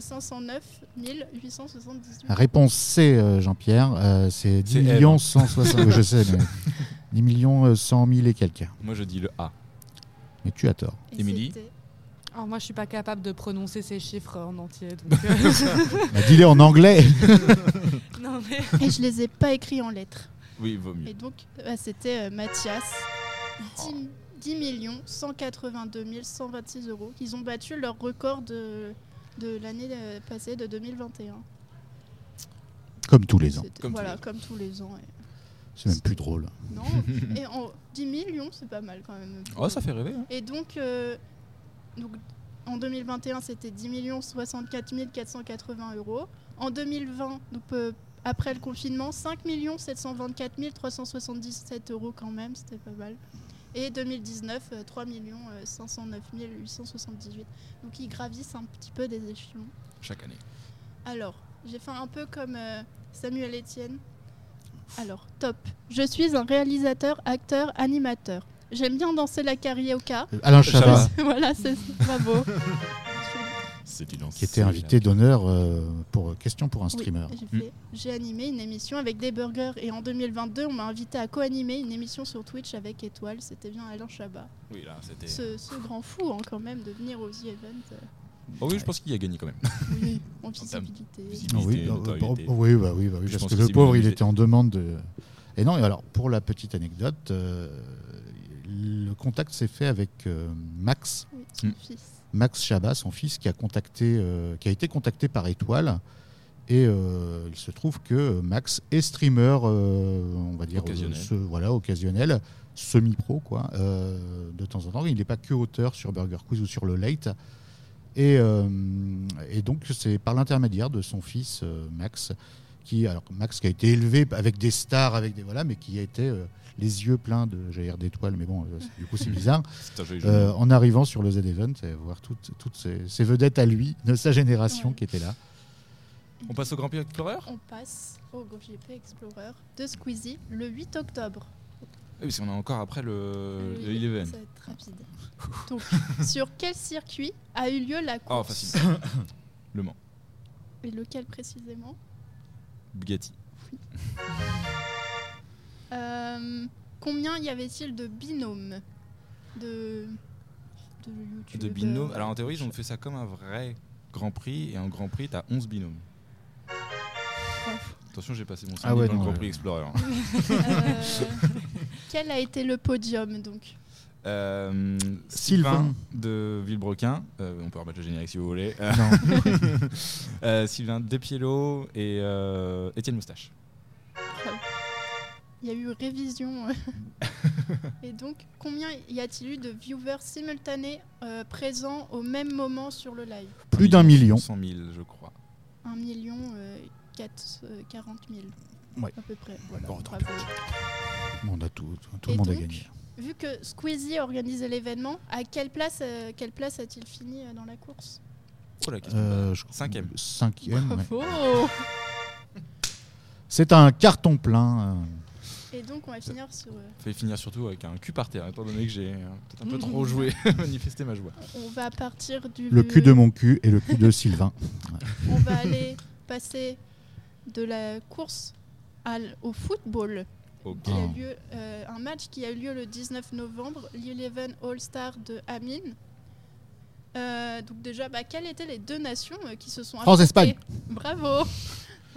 509 878 La réponse C, euh, Jean-Pierre, euh, c'est 10 C'est elle, millions hein. 160. je sais, mais 10 millions euh, 100 000 et quelques. Moi, je dis le A. Mais tu as tort. Émilie Alors moi, je suis pas capable de prononcer ces chiffres en entier. donc, euh, Bah, Dis-les en anglais. non mais Et je les ai pas écrits en lettres. Oui, vaut mieux. Et donc, bah, c'était euh, Mathias. 10, 10 millions 182 126 euros. Ils ont battu leur record de, de l'année euh, passée, de 2021. Comme tous les ans. C'était- Comme tous voilà, les ans. comme tous les ans. et- C'est même plus drôle. Non, et en 10 millions, c'est pas mal quand même. Oh, ça fait rêver. hein. Et donc, euh, donc, en 2021, c'était 10 millions 64 480 euros. En 2020, donc, euh, après le confinement, 5 millions 724 377 euros quand même, c'était pas mal. Et 2019, euh, 3 millions euh, 509 878. Donc ils gravissent un petit peu des échelons. Chaque année. Alors, j'ai fait un peu comme euh, Samuel Etienne. Alors, top. Je suis un réalisateur, acteur, animateur. J'aime bien danser la karaoke. Euh, Alain Chabat, voilà, c'est bravo. C'est une qui était invité d'honneur euh, pour Question pour un Oui, streamer. j'ai animé une émission avec des burgers et en 2022, on m'a invité à co-animer une émission sur Twitch avec Étoile. C'était bien Alain Chabat. Oui, là, c'était. Ce, ce grand fou, hein, quand même, de venir aux The Event. euh, Oh oui, je pense qu'il a gagné quand même. oui, en visibilité. visibilité. Ah oui, euh, notoriété. bah, oui, bah oui, bah oui, parce que que le pauvre, il était en demande de. Et non, et alors pour la petite anecdote, euh, le contact s'est fait avec euh, Max, Oui, son Mm. fils. Max Chabat, son fils, qui a contacté, euh, qui a été contacté par Étoile. Et euh, il se trouve que Max est streamer, euh, on va dire, Occasionnel. ce- voilà, occasionnel, semi-pro, quoi, euh, de temps en temps. Il n'est pas que auteur sur Burger Quiz ou sur le Late. Et, euh, et donc, c'est par l'intermédiaire de son fils, euh, Max, qui, alors Max qui a été élevé avec des stars, avec des voilà, mais qui a été euh, les yeux pleins de, j'allais dire d'étoiles, mais bon, euh, c'est- du coup c'est bizarre, euh, en arrivant sur le Z Event et voir toutes, toutes ces, ces vedettes à lui, de sa génération Ouais. qui étaient là. On passe au Grand Prix Explorer? On passe au GP Explorer de Squeezie le 8 octobre. Oui, parce qu'on est encore après le, Oui, le Eleven. Ça va être rapide. Donc, sur quel circuit a eu lieu la Oh, course? facile. le Mans. Et lequel précisément? Bugatti. Euh, Combien y avait-il de binômes de, de YouTube De binômes. Alors en théorie, ils ont fait ça comme un vrai Grand Prix. Et en Grand Prix, t'as 11 binômes. Attention, j'ai passé mon Ah samedi ouais, dans le non, Grand ouais. Prix Explorer. Euh, Quel a été le podium donc Euh, Sylvain. Sylvain de Villebrequin. Euh, on peut remettre le générique si vous voulez. Euh, Non. euh, Sylvain Despiello et euh, Étienne Moustache. Il y a eu révision. Et donc, combien y a-t-il eu de viewers simultanés euh, présents au même moment sur le live? Plus d'un million. 100 000, je crois. 1 million euh, quatre- euh, 40 000 Ouais. à peu près. Voilà, Bon, tant bravo. On a tout, tout, le monde a donc, gagné. Vu que Squeezie a organisé l'événement, à quelle place, euh, quelle place a-t-il fini euh, dans la course? Oh la question. Euh, je- Cinquième. Cinquième. ouais. Bravo C'est un carton plein. Et donc, on va finir sur. euh, Fait finir surtout avec un cul par terre, étant donné que j'ai euh, peut-être un peu trop joué, manifesté ma joie. on va partir du. Le cul de mon cul et le cul de Sylvain. On va aller passer de la course à au football. Ok. qui a Ah. lieu, euh, un match qui a eu lieu le 19 novembre, l'Eleven All-Star de Amine. Euh, donc déjà, bah, quelles étaient les deux nations euh, qui se sont France-Espagne. Bravo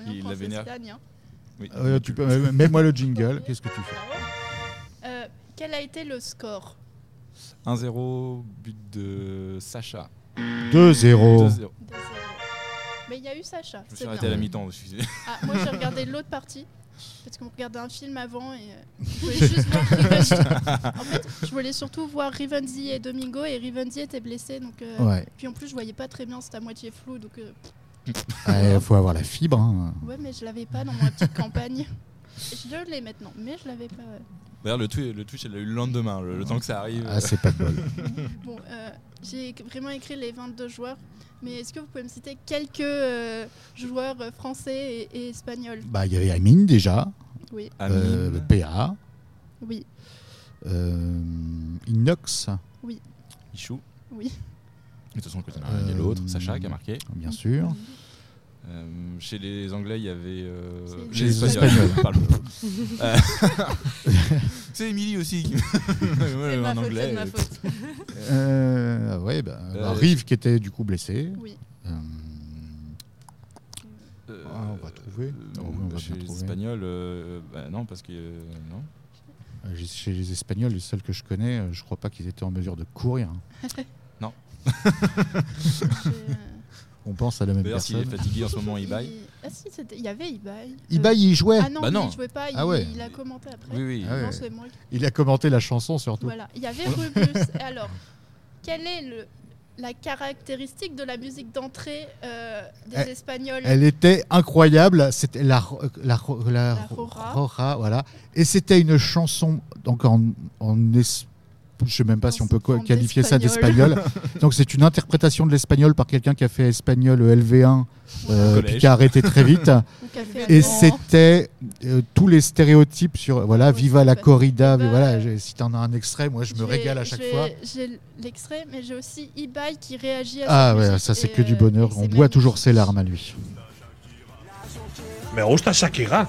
Il la vénère. France-Espagne, hein. Oui. Euh, tu peux, Mets-moi le jingle. Qu'est-ce que tu fais Bravo. Euh, quel a été le score 1-0, but de Sacha. 2-0. 2-0. 2-0. Mais il y a eu Sacha. Je me c'est suis arrêté bien. à la mi-temps, excusez. Ah, moi j'ai regardé l'autre partie parce qu'on regardait un film avant et euh, je voulais juste voir Rivenzi. En fait, je voulais surtout voir Rivenzi et Domingo et Rivenzi était blessé donc. euh, Ouais. Puis en plus je voyais pas très bien, c'était à moitié flou donc. euh, Il faut avoir la fibre. hein. ouais, mais je l'avais pas dans ma petite campagne. Je l'ai maintenant, mais je l'avais pas. D'ailleurs, le, Twitch, le Twitch, elle l'a eu le lendemain, le, le temps que ça arrive. Ah, c'est pas de bol. Bon, euh, j'ai vraiment écrit les 22 joueurs. Mais est-ce que vous pouvez me citer quelques euh, joueurs euh, français et, et espagnols? Bah, il y avait Amine déjà, Oui, Amine, euh, PA, oui, euh, Inox, Michou. oui. De toute façon, l'un, il y a l'autre. Euh, Sacha qui a marqué. bien sûr. Euh, chez les Anglais, il y avait. euh, C'est Chez les Espagnols, Espagnols. pardon. Euh, C'est Émilie aussi. qui- C'est Ouais, en faute, c'est anglais. ma faute. Euh, ouais, bah, Euh, bah, Rive qui était du coup blessé. Oui. Euh, Euh, Ah, on va trouver. euh, Ah oui, on va chez les trouver. Espagnols, euh, bah non, parce que. euh, non. euh, chez les Espagnols, les seuls que je connais, euh, je crois pas qu'ils étaient en mesure de courir. On pense à la même D'ailleurs, s'il est personne. fatigué en ce moment, il il- baille. Ah si, c'était- il y avait Ibai. Ibai, il jouait. Ah non, Bah lui, non. il jouait pas, il, Ah ouais. il a commenté après. Oui, oui. Ah ouais. Non, c'est moi. Il a commenté la chanson surtout. Voilà, il y avait Rubus. Et alors, quelle est le, la caractéristique de la musique d'entrée euh, des Elle- Espagnols? Elle était incroyable. C'était la, la, la, La Rora. Rora, voilà. Et c'était une chanson donc en, en es- je sais même pas si on peut En qualifier ça d'espagnol. donc c'est une interprétation de l'espagnol par quelqu'un qui a fait espagnol LV1 euh, Collège. puis qui a arrêté très vite. Et c'était euh, tous les stéréotypes sur voilà viva la corrida. Voilà, si t'en as un extrait, moi je me régale à chaque fois. J'ai l'extrait, mais j'ai aussi Ibai qui réagit à Ah ouais, ça c'est que du euh, bonheur. On boit toujours ses larmes à lui. Me gusta Shakira.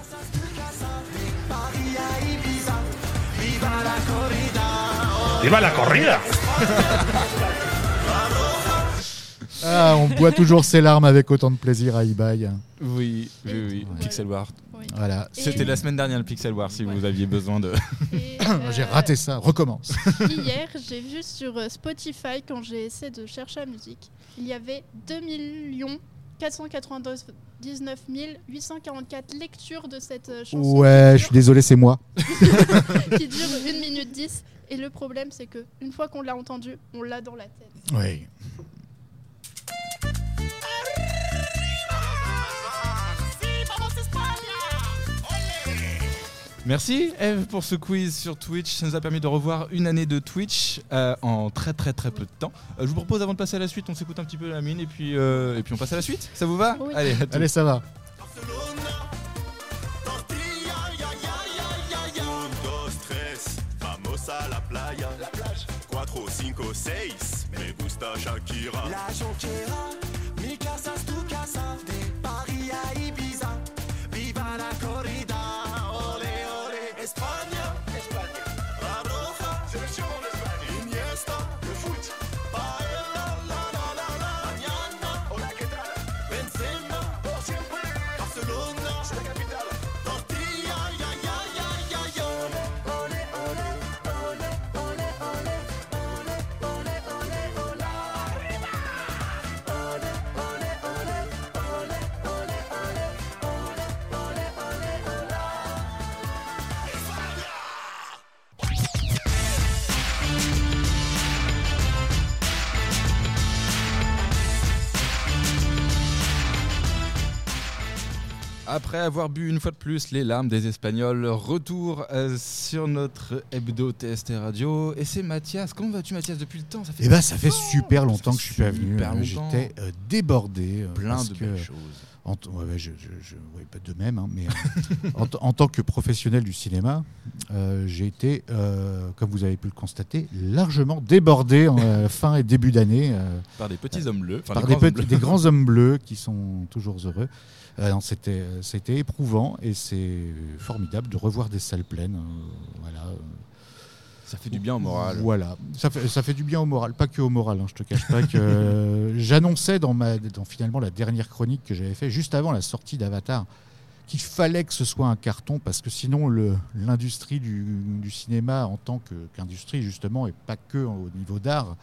¡Viva la corrida! Ah, on boit toujours ses larmes avec autant de plaisir à Ibai. Oui, oui, oui. Ouais. Pixel War. Oui. Voilà. Et- C'était la semaine dernière le Pixel War si Ouais. vous aviez besoin de. Et, J'ai euh, raté ça. Recommence. Hier, j'ai vu sur euh, Spotify, quand j'ai essayé de chercher la musique, il y avait 2 499 844 lectures de cette euh, chanson Ouais, je suis désolé, c'est moi. qui dure 1 minute 10. Et le problème, c'est que une fois qu'on l'a entendu, on l'a dans la tête. Oui. Merci Eve pour ce quiz sur Twitch. Ça nous a permis de revoir une année de Twitch euh, en très très très peu de temps. Euh, je vous propose avant de passer à la suite, on s'écoute un petit peu la mine et puis, euh, et puis on passe à la suite. Ça vous va Oui. Allez, à. Allez, ça va. La playa. La plage. Cuatro, cinco, seis, me gusta Shakira. La Shakira, mi casa es tu casa. De Paris a Ibiza, Après avoir bu une fois de plus les larmes des Espagnols, retour euh, sur notre hebdo TST Radio. Et c'est Mathias. Comment vas-tu Mathias depuis le temps? Ça fait Eh ben, ça fait super longtemps que je suis pas venu. longtemps. J'étais euh, débordé. euh, plein parce de que, belles choses. en t- ouais, ouais, je, je, je- ouais, pas de même, hein, mais euh, en, t- en tant que professionnel du cinéma, euh, j'ai été, euh, comme vous avez pu le constater, largement débordé en euh, fin et début d'année. euh, Par des petits hommes bleus. enfin, par des petits- des grands hommes bleus qui sont toujours heureux. Euh, c'était, c'était éprouvant et c'est formidable de revoir des salles pleines. euh, voilà. Ça fait du bien au moral. Voilà, ça fait, ça fait du bien au moral, pas que au moral. Hein, je te cache pas que euh, j'annonçais dans, ma, dans finalement la dernière chronique que j'avais fait juste avant la sortie d'Avatar qu'il fallait que ce soit un carton parce que sinon le- l'industrie du, du cinéma en tant que- qu'industrie justement et pas que au niveau d'art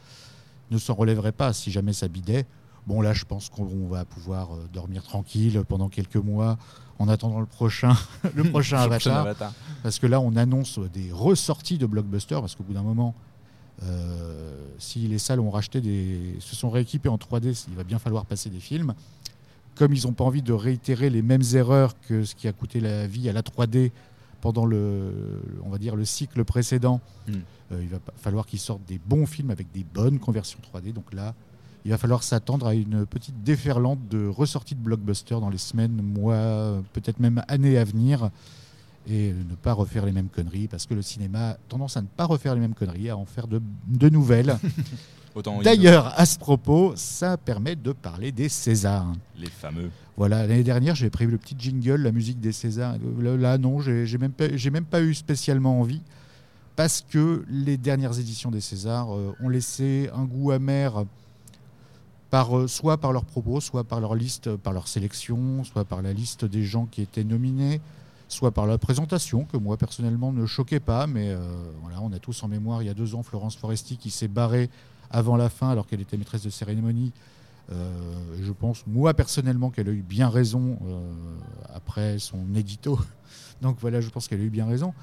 ne s'en relèverait pas si jamais ça bidait. Bon là je pense qu'on va pouvoir euh, dormir tranquille pendant quelques mois en attendant le prochain, le prochain Avatar. Avatar. Parce que là, on annonce des ressorties de blockbusters, parce qu'au bout d'un moment, euh, si les salles ont racheté des, se sont rééquipées en 3D, il va bien falloir passer des films. Comme ils n'ont pas envie de réitérer les mêmes erreurs que ce qui a coûté la vie à la 3D pendant le, on va dire, le cycle précédent, Hmm. euh, il va falloir qu'ils sortent des bons films avec des bonnes conversions 3D. Donc là, il va falloir s'attendre à une petite déferlante de ressorties de blockbusters dans les semaines, mois, peut-être même années à venir. Et ne pas refaire les mêmes conneries, parce que le cinéma a tendance à ne pas refaire les mêmes conneries, à en faire de, de nouvelles. D'ailleurs, à ce propos, ça permet de parler des Césars. Les fameux. Voilà, l'année dernière, j'avais prévu le petit jingle, la musique des Césars. Là, non, j'ai j'ai même, pas- j'ai même pas eu spécialement envie. Parce que les dernières éditions des Césars euh, ont laissé un goût amer, euh, soit par leurs propos, soit par leur liste, par leur sélection, soit par la liste des gens qui étaient nominés, soit par la présentation, que moi personnellement ne choquait pas. Mais euh, voilà, on a tous en mémoire, il y a deux ans, Florence Foresti qui s'est barrée avant la fin alors qu'elle était maîtresse de cérémonie. Euh, je pense, moi personnellement, qu'elle a eu bien raison après son édito. Donc voilà, je pense qu'elle a eu bien raison.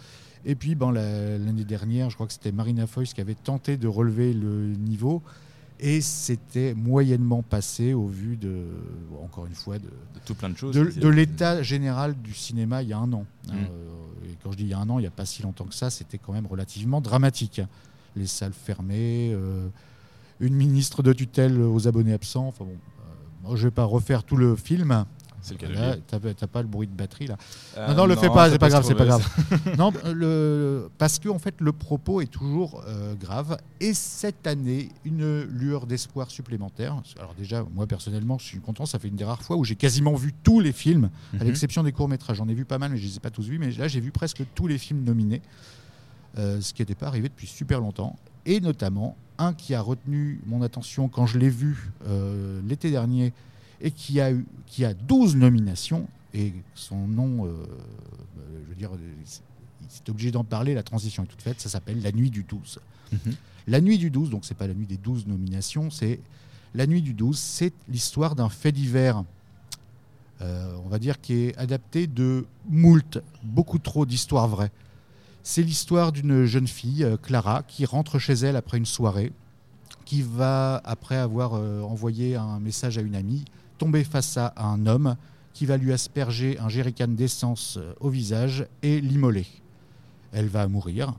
Et puis ben, la- l'année dernière, je crois que c'était Marina Foïs qui avait tenté de relever le niveau. Et c'était moyennement passé au vu de, encore une fois, de, tout plein de choses. de, l'état général du cinéma il y a un an. Mm. Euh, et quand je dis il y a un an, il n'y a pas si longtemps que ça, c'était quand même relativement dramatique. Les salles fermées, euh, une ministre de tutelle aux abonnés absents. Enfin bon, euh, moi, je vais pas refaire tout le film. C'est le cas t'as pas le bruit de batterie là. Euh, non, non, le non, fais pas, c'est pas grave, c'est pas grave. non, le, parce que en fait, le propos est toujours euh, grave. Et cette année, une lueur d'espoir supplémentaire. Alors déjà, moi personnellement, je suis content. Ça fait une des rares fois où j'ai quasiment vu tous les films, à Mhm. l'exception des courts métrages. J'en ai vu pas mal, mais je les ai pas tous vus. Mais là, j'ai vu presque tous les films nominés, euh, ce qui n'était pas arrivé depuis super longtemps. Et notamment un qui a retenu mon attention quand je l'ai vu l'été dernier et qui a, eu, qui a 12 nominations. Et son nom, euh, je veux dire, c'est c'est obligé d'en parler, la transition est toute faite. Ça s'appelle La Nuit du 12. Mhm. La Nuit du 12, donc c'est pas la nuit des 12 nominations, c'est La Nuit du 12, c'est l'histoire d'un fait divers, euh, on va dire, qui est adapté de moult, beaucoup trop d'histoires vraies. C'est l'histoire d'une jeune fille, euh, Clara, qui rentre chez elle après une soirée, qui va, après avoir euh, envoyé un message à une amie, tomber face à un homme qui va lui asperger un jerrycan d'essence euh, au visage et l'immoler. Elle va mourir.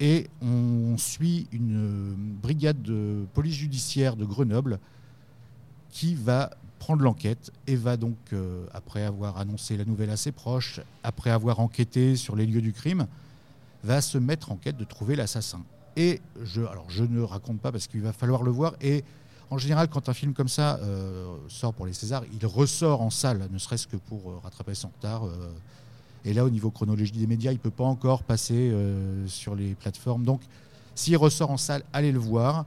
Et on suit une euh, brigade de police judiciaire de Grenoble qui va prendre l'enquête et va donc, euh, après avoir annoncé la nouvelle à ses proches, après avoir enquêté sur les lieux du crime, va se mettre en quête de trouver l'assassin. Et je, alors je ne raconte pas parce qu'il va falloir le voir. Et en général, quand un film comme ça euh, sort pour les Césars, il ressort en salle, ne serait-ce que pour euh, rattraper son retard. euh. et là, au niveau chronologie des médias, il ne peut pas encore passer sur les plateformes. Donc, s'il ressort en salle, allez le voir.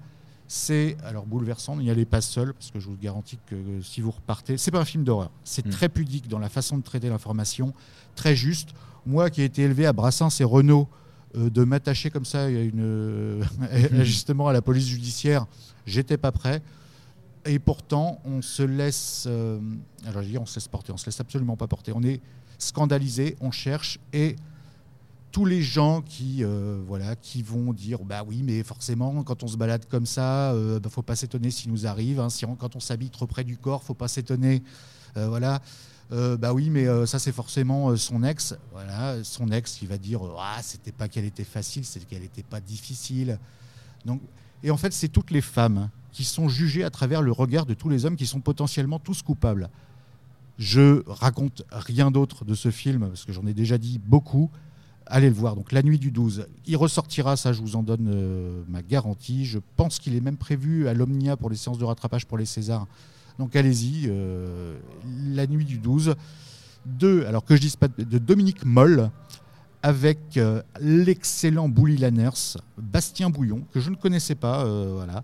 C'est alors bouleversant, n'y allez pas seul, parce que je vous garantis que si vous repartez, c'est pas un film d'horreur. C'est Mm. très pudique dans la façon de traiter l'information, très juste. Moi qui ai été élevé à Brassens et Renault, euh, de m'attacher comme ça à une, euh, justement à la police judiciaire, j'étais pas prêt. Et pourtant, on se laisse, euh, alors je dis on se laisse porter, on se laisse absolument pas porter. On est scandalisé, on cherche et tous les gens qui, euh, voilà, qui vont dire bah oui, mais forcément, quand on se balade comme ça, euh, bah, faut pas s'étonner s'il nous arrive. hein. quand on s'habille trop près du corps, faut pas s'étonner. Euh, voilà. Bah oui, mais ça c'est forcément son ex. Voilà, son ex qui va dire ah c'était pas qu'elle était facile, c'est qu'elle était pas difficile. Donc, et en fait, c'est toutes les femmes qui sont jugées à travers le regard de tous les hommes qui sont potentiellement tous coupables. Je raconte rien d'autre de ce film parce que j'en ai déjà dit beaucoup. Allez le voir. Donc la nuit du 12, il ressortira, ça je vous en donne euh, ma garantie. Je pense qu'il est même prévu à l'Omnia pour les séances de rattrapage pour les Césars. Donc allez-y, euh, la nuit du 12. De, alors que je dise pas de Dominique Moll avec euh, l'excellent Bully Lanners, Bastien Bouillon, que je ne connaissais pas, euh, voilà.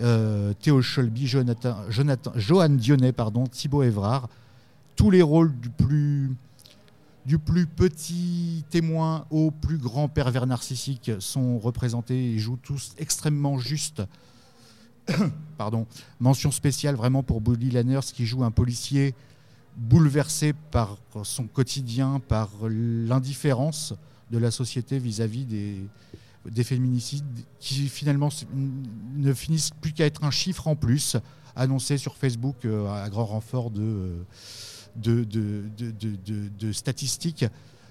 Euh, Théo Scholby, Johan Dionnet, pardon, Thibaut Évrard, tous les rôles du plus, du plus petit témoin au plus grand pervers narcissique sont représentés et jouent tous extrêmement juste. Pardon. Mention spéciale vraiment pour Bully Lanners qui joue un policier bouleversé par son quotidien, par l'indifférence de la société vis-à-vis des, des féminicides qui finalement ne finissent plus qu'à être un chiffre en plus annoncé sur Facebook euh, à grand renfort de, euh, de- de- de- de statistiques.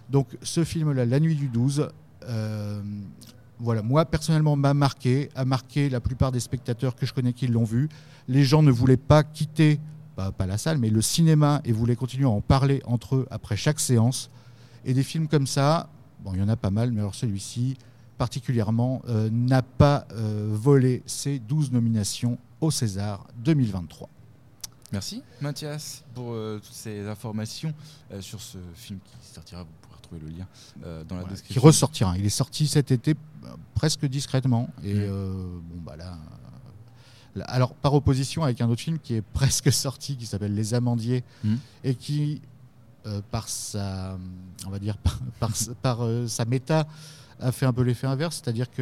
Donc ce film-là, La Nuit du 12, euh, voilà, moi personnellement m'a marqué, a marqué la plupart des spectateurs que je connais qui l'ont vu. Les gens ne voulaient pas quitter, pas, pas la salle, mais le cinéma et voulaient continuer à en parler entre eux après chaque séance. Et des films comme ça, bon, il y en a pas mal, mais alors celui-ci particulièrement euh, n'a pas euh, volé ses 12 nominations au César 2023. Merci Mathias pour euh, toutes ces informations sur ce film qui sortira. Vous pourrez retrouver le lien dans la Qui description. ressortira. Il est sorti cet été presque discrètement. Et Mm. euh, bon, bah là- Alors, par opposition avec un autre film qui est presque sorti, qui s'appelle Les Amandiers, Mm. et qui, euh, par sa, on va dire, par, par, par, euh, sa méta, a fait un peu l'effet inverse, c'est-à-dire que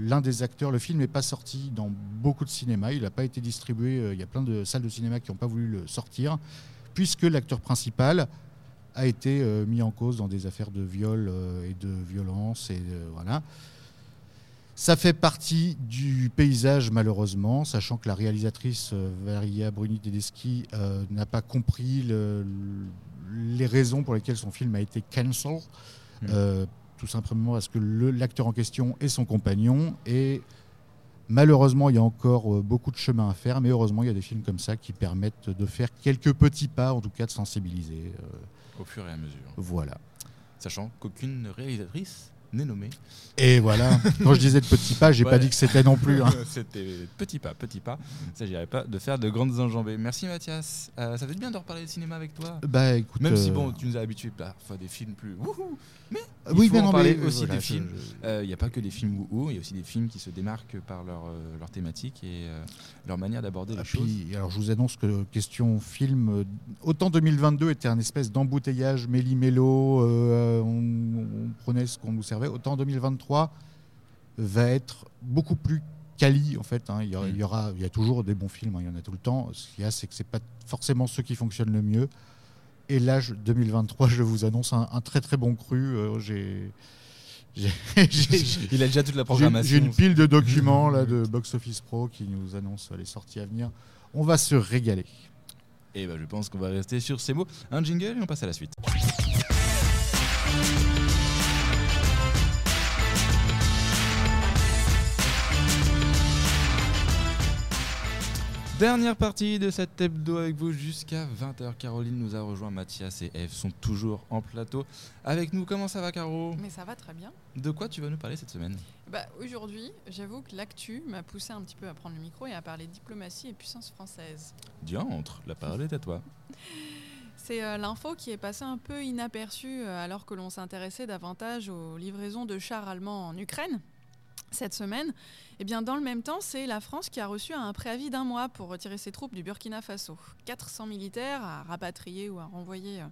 l'un des acteurs, le film n'est pas sorti dans beaucoup de cinémas, il n'a pas été distribué, euh, il y a plein de salles de cinéma qui n'ont pas voulu le sortir, puisque l'acteur principal a été mis en cause dans des affaires de viol et de violence, et voilà. Ça fait partie du paysage malheureusement, sachant que la réalisatrice euh, Varia Bruni Tedeschi euh, n'a pas compris le- le- les raisons pour lesquelles son film a été cancel. Mm. Euh, tout simplement parce que l'acteur en question est son compagnon et malheureusement il y a encore beaucoup de chemin à faire mais heureusement il y a des films comme ça qui permettent de faire quelques petits pas en tout cas de sensibiliser Au fur et à mesure. voilà Sachant qu'aucune réalisatrice n'est nommée. et voilà quand je disais de petits pas j'ai Ouais. pas dit que c'était non plus hein. C'était petit pas, petit pas. Il ne s'agirait pas de faire de grandes enjambées. Merci Mathias. Euh, ça fait bien de reparler de cinéma avec toi. bah écoute Même si euh, bon, tu nous as habitués parfois des films plus wouhou, mais il oui faut en parler mais, aussi voilà, des films. je- Euh, Il n'y a pas que des films wouhou, il y a aussi des films qui se démarquent par leur, euh, leur thématique et euh, leur manière d'aborder Ah, les choses. puis, alors je vous annonce que question film, euh, autant 2022 était un espèce d'embouteillage méli-mélo, euh, on, on prenait ce qu'on nous servait, autant 2023 va être beaucoup plus quali en fait. hein. Il, y aura, Mm. il y aura, il y a toujours des bons films, hein, il y en a tout le temps. Ce qu'il y a, c'est que c'est pas forcément ceux qui fonctionnent le mieux. Et là, je- 2023, je vous annonce un, un très très bon cru. Euh, j'ai Il a déjà toute la programmation. j'ai une pile de documents là, de Box Office Pro qui nous annoncent les sorties à venir. On va se régaler. Et ben, je pense qu'on va rester sur ces mots. Un jingle et on passe à la suite. Dernière partie de cette hebdo avec vous jusqu'à 20h. Caroline nous a rejoint, Mathias et Eve sont toujours en plateau avec nous. Comment ça va, Caro? Mais ça va très bien. De quoi tu vas nous parler cette semaine? Bah, Aujourd'hui, j'avoue que l'actu m'a poussé un petit peu à prendre le micro et à parler diplomatie et puissance française. Diantre, la parole est à toi. C'est euh, l'info qui est passée un peu inaperçue euh, alors que l'on s'intéressait davantage aux livraisons de chars allemands en Ukraine cette semaine. Et bien dans le même temps, c'est la France qui a reçu un préavis d'un mois pour retirer ses troupes du Burkina Faso. 400 militaires à rapatrier ou à renvoyer euh,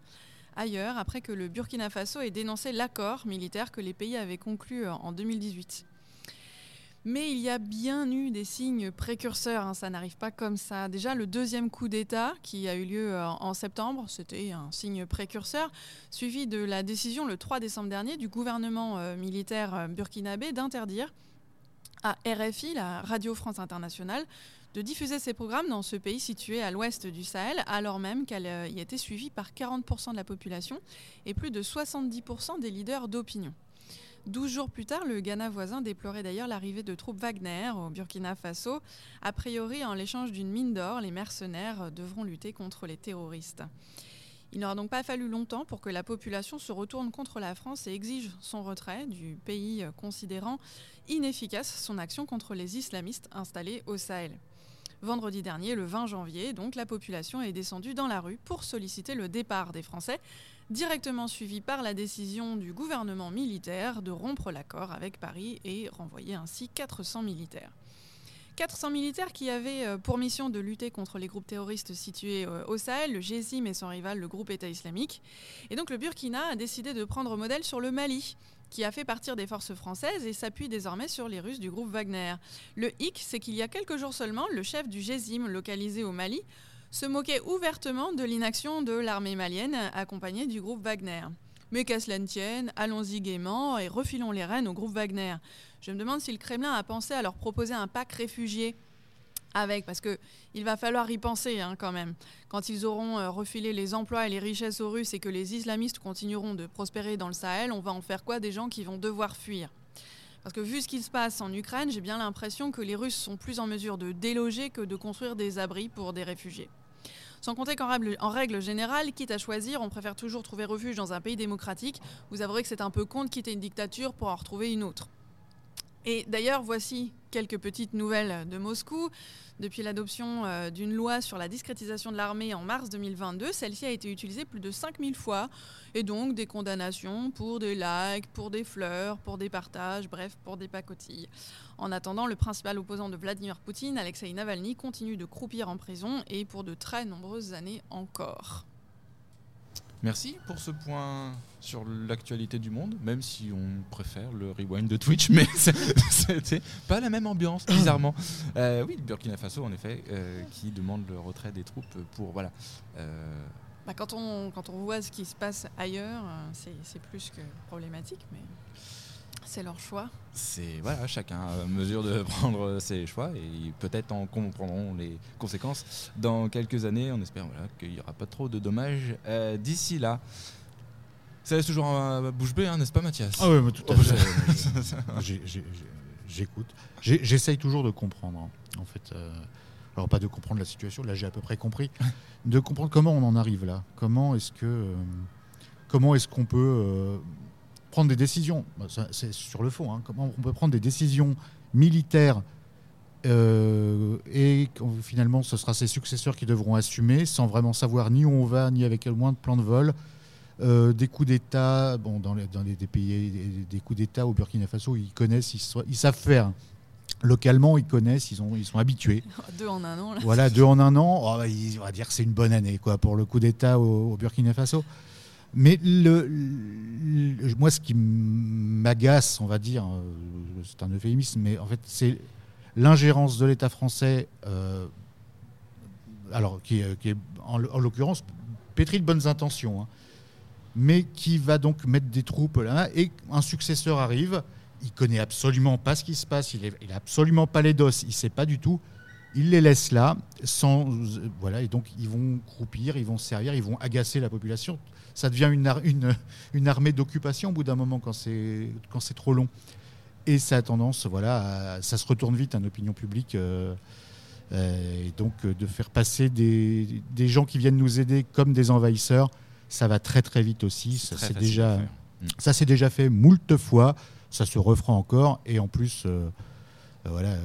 ailleurs après que le Burkina Faso ait dénoncé l'accord militaire que les pays avaient conclu euh, en 2018. Mais il y a bien eu des signes précurseurs, hein, ça n'arrive pas comme ça. Déjà, le deuxième coup d'État qui a eu lieu euh, en septembre, c'était un signe précurseur, suivi de la décision le 3 décembre dernier du gouvernement militaire burkinabé d'interdire à RFI, la Radio France Internationale, de diffuser ses programmes dans ce pays situé à l'ouest du Sahel, alors même qu'elle euh, y était suivie par 40% de la population et plus de 70% des leaders d'opinion. 12 jours plus tard, le Ghana voisin déplorait d'ailleurs l'arrivée de troupes Wagner au Burkina Faso. A priori, en l'échange d'une mine d'or, les mercenaires devront lutter contre les terroristes. Il n'aura donc pas fallu longtemps pour que la population se retourne contre la France et exige son retrait du pays, euh, considérant inefficace son action contre les islamistes installés au Sahel. Vendredi dernier, le 20 janvier, la population est descendue dans la rue pour solliciter le départ des Français, directement suivi par la décision du gouvernement militaire de rompre l'accord avec Paris et renvoyer ainsi 400 militaires. 400 militaires qui avaient euh, pour mission de lutter contre les groupes terroristes situés euh, au Sahel, le GESIM et son rival, le groupe État islamique. Et donc le Burkina a décidé de prendre modèle sur le Mali, qui a fait partir des forces françaises et s'appuie désormais sur les Russes du groupe Wagner. Le hic, c'est qu'il y a quelques jours seulement, le chef du GESIM, localisé au Mali, se moquait ouvertement de l'inaction de l'armée malienne accompagnée du groupe Wagner. Mais qu'à cela ne tienne, allons-y gaiement et refilons les rênes au groupe Wagner. Je me demande si le Kremlin a pensé à leur proposer un pacte réfugié avec, parce que il va falloir y penser hein, quand même. Quand ils auront euh, refilé les emplois et les richesses aux Russes et que les islamistes continueront de prospérer dans le Sahel, on va en faire quoi des gens qui vont devoir fuir? Parce que vu ce qui se passe en Ukraine, j'ai bien l'impression que les Russes sont plus en mesure de déloger que de construire des abris pour des réfugiés. Sans compter qu'en règle, en règle générale, quitte à choisir, on préfère toujours trouver refuge dans un pays démocratique. Vous avouerez que c'est un peu con de quitter une dictature pour en retrouver une autre. Et d'ailleurs, voici quelques petites nouvelles de Moscou. Depuis l'adoption euh, d'une loi sur la discrétisation de l'armée en mars 2022, celle-ci a été utilisée plus de 5000 fois. Et donc des condamnations pour des likes, pour des fleurs, pour des partages, bref, pour des pacotilles. En attendant, le principal opposant de Vladimir Poutine, Alexei Navalny, continue de croupir en prison et pour de très nombreuses années encore. Merci pour ce point sur l'actualité du monde, même si on préfère le rewind de Twitch, mais c'était pas la même ambiance, bizarrement. Euh, oui, le Burkina Faso, en effet, euh, qui demande le retrait des troupes pour. Voilà. euh, Bah, quand, on, quand on voit ce qui se passe ailleurs, euh, c'est c'est plus que problématique, mais c'est leur choix. c'est voilà, chacun a mesure de prendre ses choix et peut-être en comprendront les conséquences dans quelques années. On espère voilà, qu'il n'y aura pas trop de dommages euh, d'ici là. Ça laisse toujours un bouche bée, hein, n'est-ce pas, Mathias? Ah ouais, mais tout à Oh, fait. J'écoute. J'essaye toujours de comprendre, hein, en fait. euh, alors pas de comprendre la situation, là j'ai à peu près compris, de comprendre comment on en arrive là. Comment est-ce que, euh, comment est-ce qu'on peut euh, prendre des décisions Bah, C'est sur le fond. hein, comment on peut prendre des décisions militaires euh, et finalement ce sera ses successeurs qui devront assumer sans vraiment savoir ni où on va ni avec le moins de plan de vol. Euh, des coups d'État, bon, dans, les, dans les- des pays, des, des coups d'État au Burkina Faso, ils connaissent, ils, so- ils savent faire. Localement, ils connaissent, ils, ont, ils sont habitués. Deux en un an. Là. Voilà, deux en un an, oh, bah, on va dire que c'est une bonne année quoi, pour le coup d'État au, au Burkina Faso. Mais le, moi, ce qui m'agace, on va dire, euh, c'est un euphémisme, mais en fait, c'est l'ingérence de l'État français, euh, alors qui, est- en, en l'occurrence pétri de bonnes intentions, hein, mais qui va donc mettre des troupes là, et un successeur arrive, il connaît absolument pas ce qui se passe, il n'a absolument pas les doses, il sait pas du tout. Il les laisse là, sans euh, voilà, et donc ils vont croupir, ils vont se servir, ils vont agacer la population. Ça devient une, ar- une, une armée d'occupation au bout d'un moment quand c'est trop long. Et ça a tendance, voilà, à- ça se retourne vite en opinion publique. euh, euh, et donc euh, de faire passer des, des gens qui viennent nous aider comme des envahisseurs, ça va très très vite aussi. Ça facile déjà. Mm. ça s'est déjà fait moult fois. Ça se refera encore. Et en plus, euh, voilà,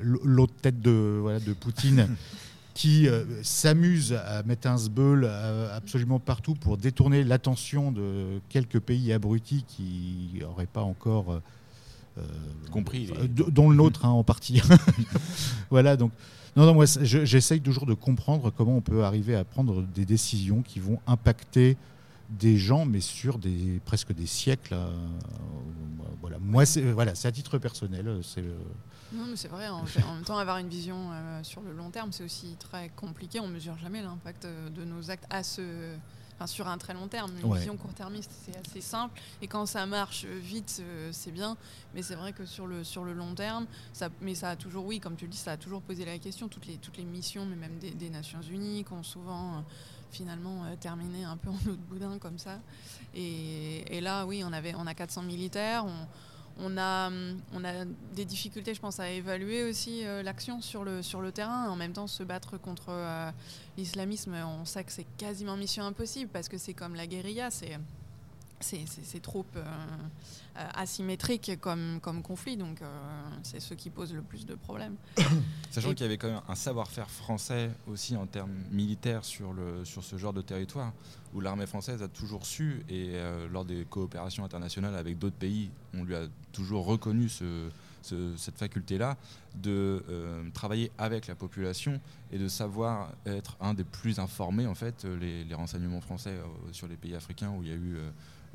l'autre tête de, voilà, de Poutine qui euh, s'amuse à mettre un sbeul euh, absolument partout pour détourner l'attention de quelques pays abrutis qui n'auraient pas encore euh, euh, Compris dont le nôtre hein, en partie. voilà, donc. Non, non, moi, j'essaye toujours de comprendre comment on peut arriver à prendre des décisions qui vont impacter des gens, mais sur des, presque des siècles. euh, voilà, moi, c'est voilà, c'est à titre personnel. C'est euh, Non, mais c'est vrai. En, fait, en même temps, avoir une vision euh, sur le long terme, c'est aussi très compliqué. On mesure jamais l'impact euh, de nos actes à ce, enfin, sur un très long terme. Une Ouais. vision court-termiste, c'est assez simple. Et quand ça marche vite, euh, c'est bien. Mais c'est vrai que sur le, sur le long terme, ça, mais ça a toujours, oui, comme tu le dis, ça a toujours posé la question. Toutes les, toutes les missions, mais même des, des Nations Unies, qui ont souvent euh, finalement euh, terminé un peu en eau de boudin comme ça. Et, là, oui, on, avait, on a 400 militaires. On, on a, hum, on a des difficultés, je pense, à évaluer aussi euh, l'action sur le, sur le terrain. En même temps, se battre contre euh, l'islamisme, on sait que c'est quasiment mission impossible parce que c'est comme la guérilla, c'est c'est- trop euh, euh, asymétrique comme, comme conflit, donc euh, c'est ce qui pose le plus de problèmes. Sachant qu'il y avait quand même un savoir-faire français aussi en termes militaires sur, le, sur ce genre de territoire, où l'armée française a toujours su, et euh, lors des coopérations internationales avec d'autres pays, on lui a toujours reconnu ce- ce- cette faculté-là de euh, travailler avec la population et de savoir être un des plus informés, en fait, les, les renseignements français euh, sur les pays africains où il y a eu...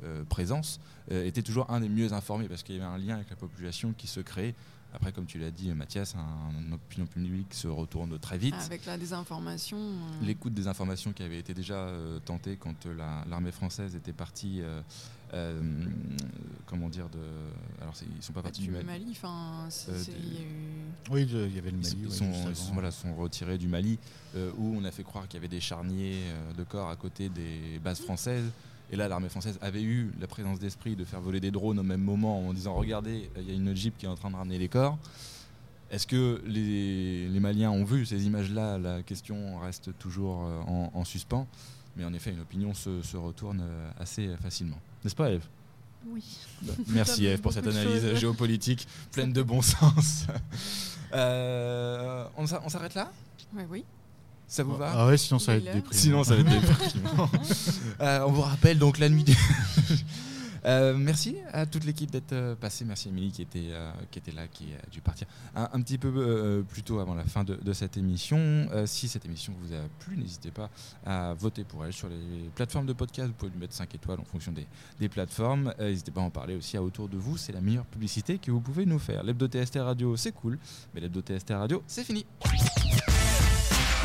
euh, présence, euh, était toujours un des mieux informés parce qu'il y avait un lien avec la population qui se créait Après, comme tu l'as dit, Mathias, un, opinion publique se retourne très vite. Avec la désinformation. euh, L'écoute des informations qui avaient été déjà euh, tentées quand euh, la- l'armée française était partie, euh, euh, comment dire, de. Alors, ils sont pas partis du du Mali. Mali. Enfin, c'est- Euh, c'est- de- il y a eu- Oui, il y avait le Ils, Mali. ils ouais, sont, juste ils avant. sont- voilà, sont retirés du Mali, euh, où on a fait croire qu'il y avait des charniers euh, de corps à côté des bases françaises. Et là, l'armée française avait eu la présence d'esprit de faire voler des drones au même moment en disant Regardez, il y a une jeep qui est en train de ramener les corps. Est-ce que les, les Maliens ont vu ces images-là? La question reste toujours euh, en, en suspens. Mais en effet, une opinion se, se retourne euh, assez facilement. N'est-ce pas, Eve? Oui. Bah, Merci Eve pour cette analyse géopolitique pleine de bon sens. Euh, on s'a- on s'arrête là? Ouais, oui. Ça vous va Ah ouais, sinon ça va être déprimant. Sinon, ça va être déprimant. Euh, on vous rappelle donc la nuit. du- Euh, merci à toute l'équipe d'être euh, passée. Merci Émilie qui était, euh, qui était là, qui a dû partir un, un petit peu euh, plus tôt avant la fin de, de cette émission. Euh, si cette émission vous a plu, n'hésitez pas à voter pour elle sur les plateformes de podcast. Vous pouvez lui mettre 5 étoiles en fonction des, des plateformes. Euh, n'hésitez pas à en parler aussi à autour de vous. C'est la meilleure publicité que vous pouvez nous faire. L'hebdo TST Radio, c'est cool, mais l'hebdo TST Radio, c'est fini.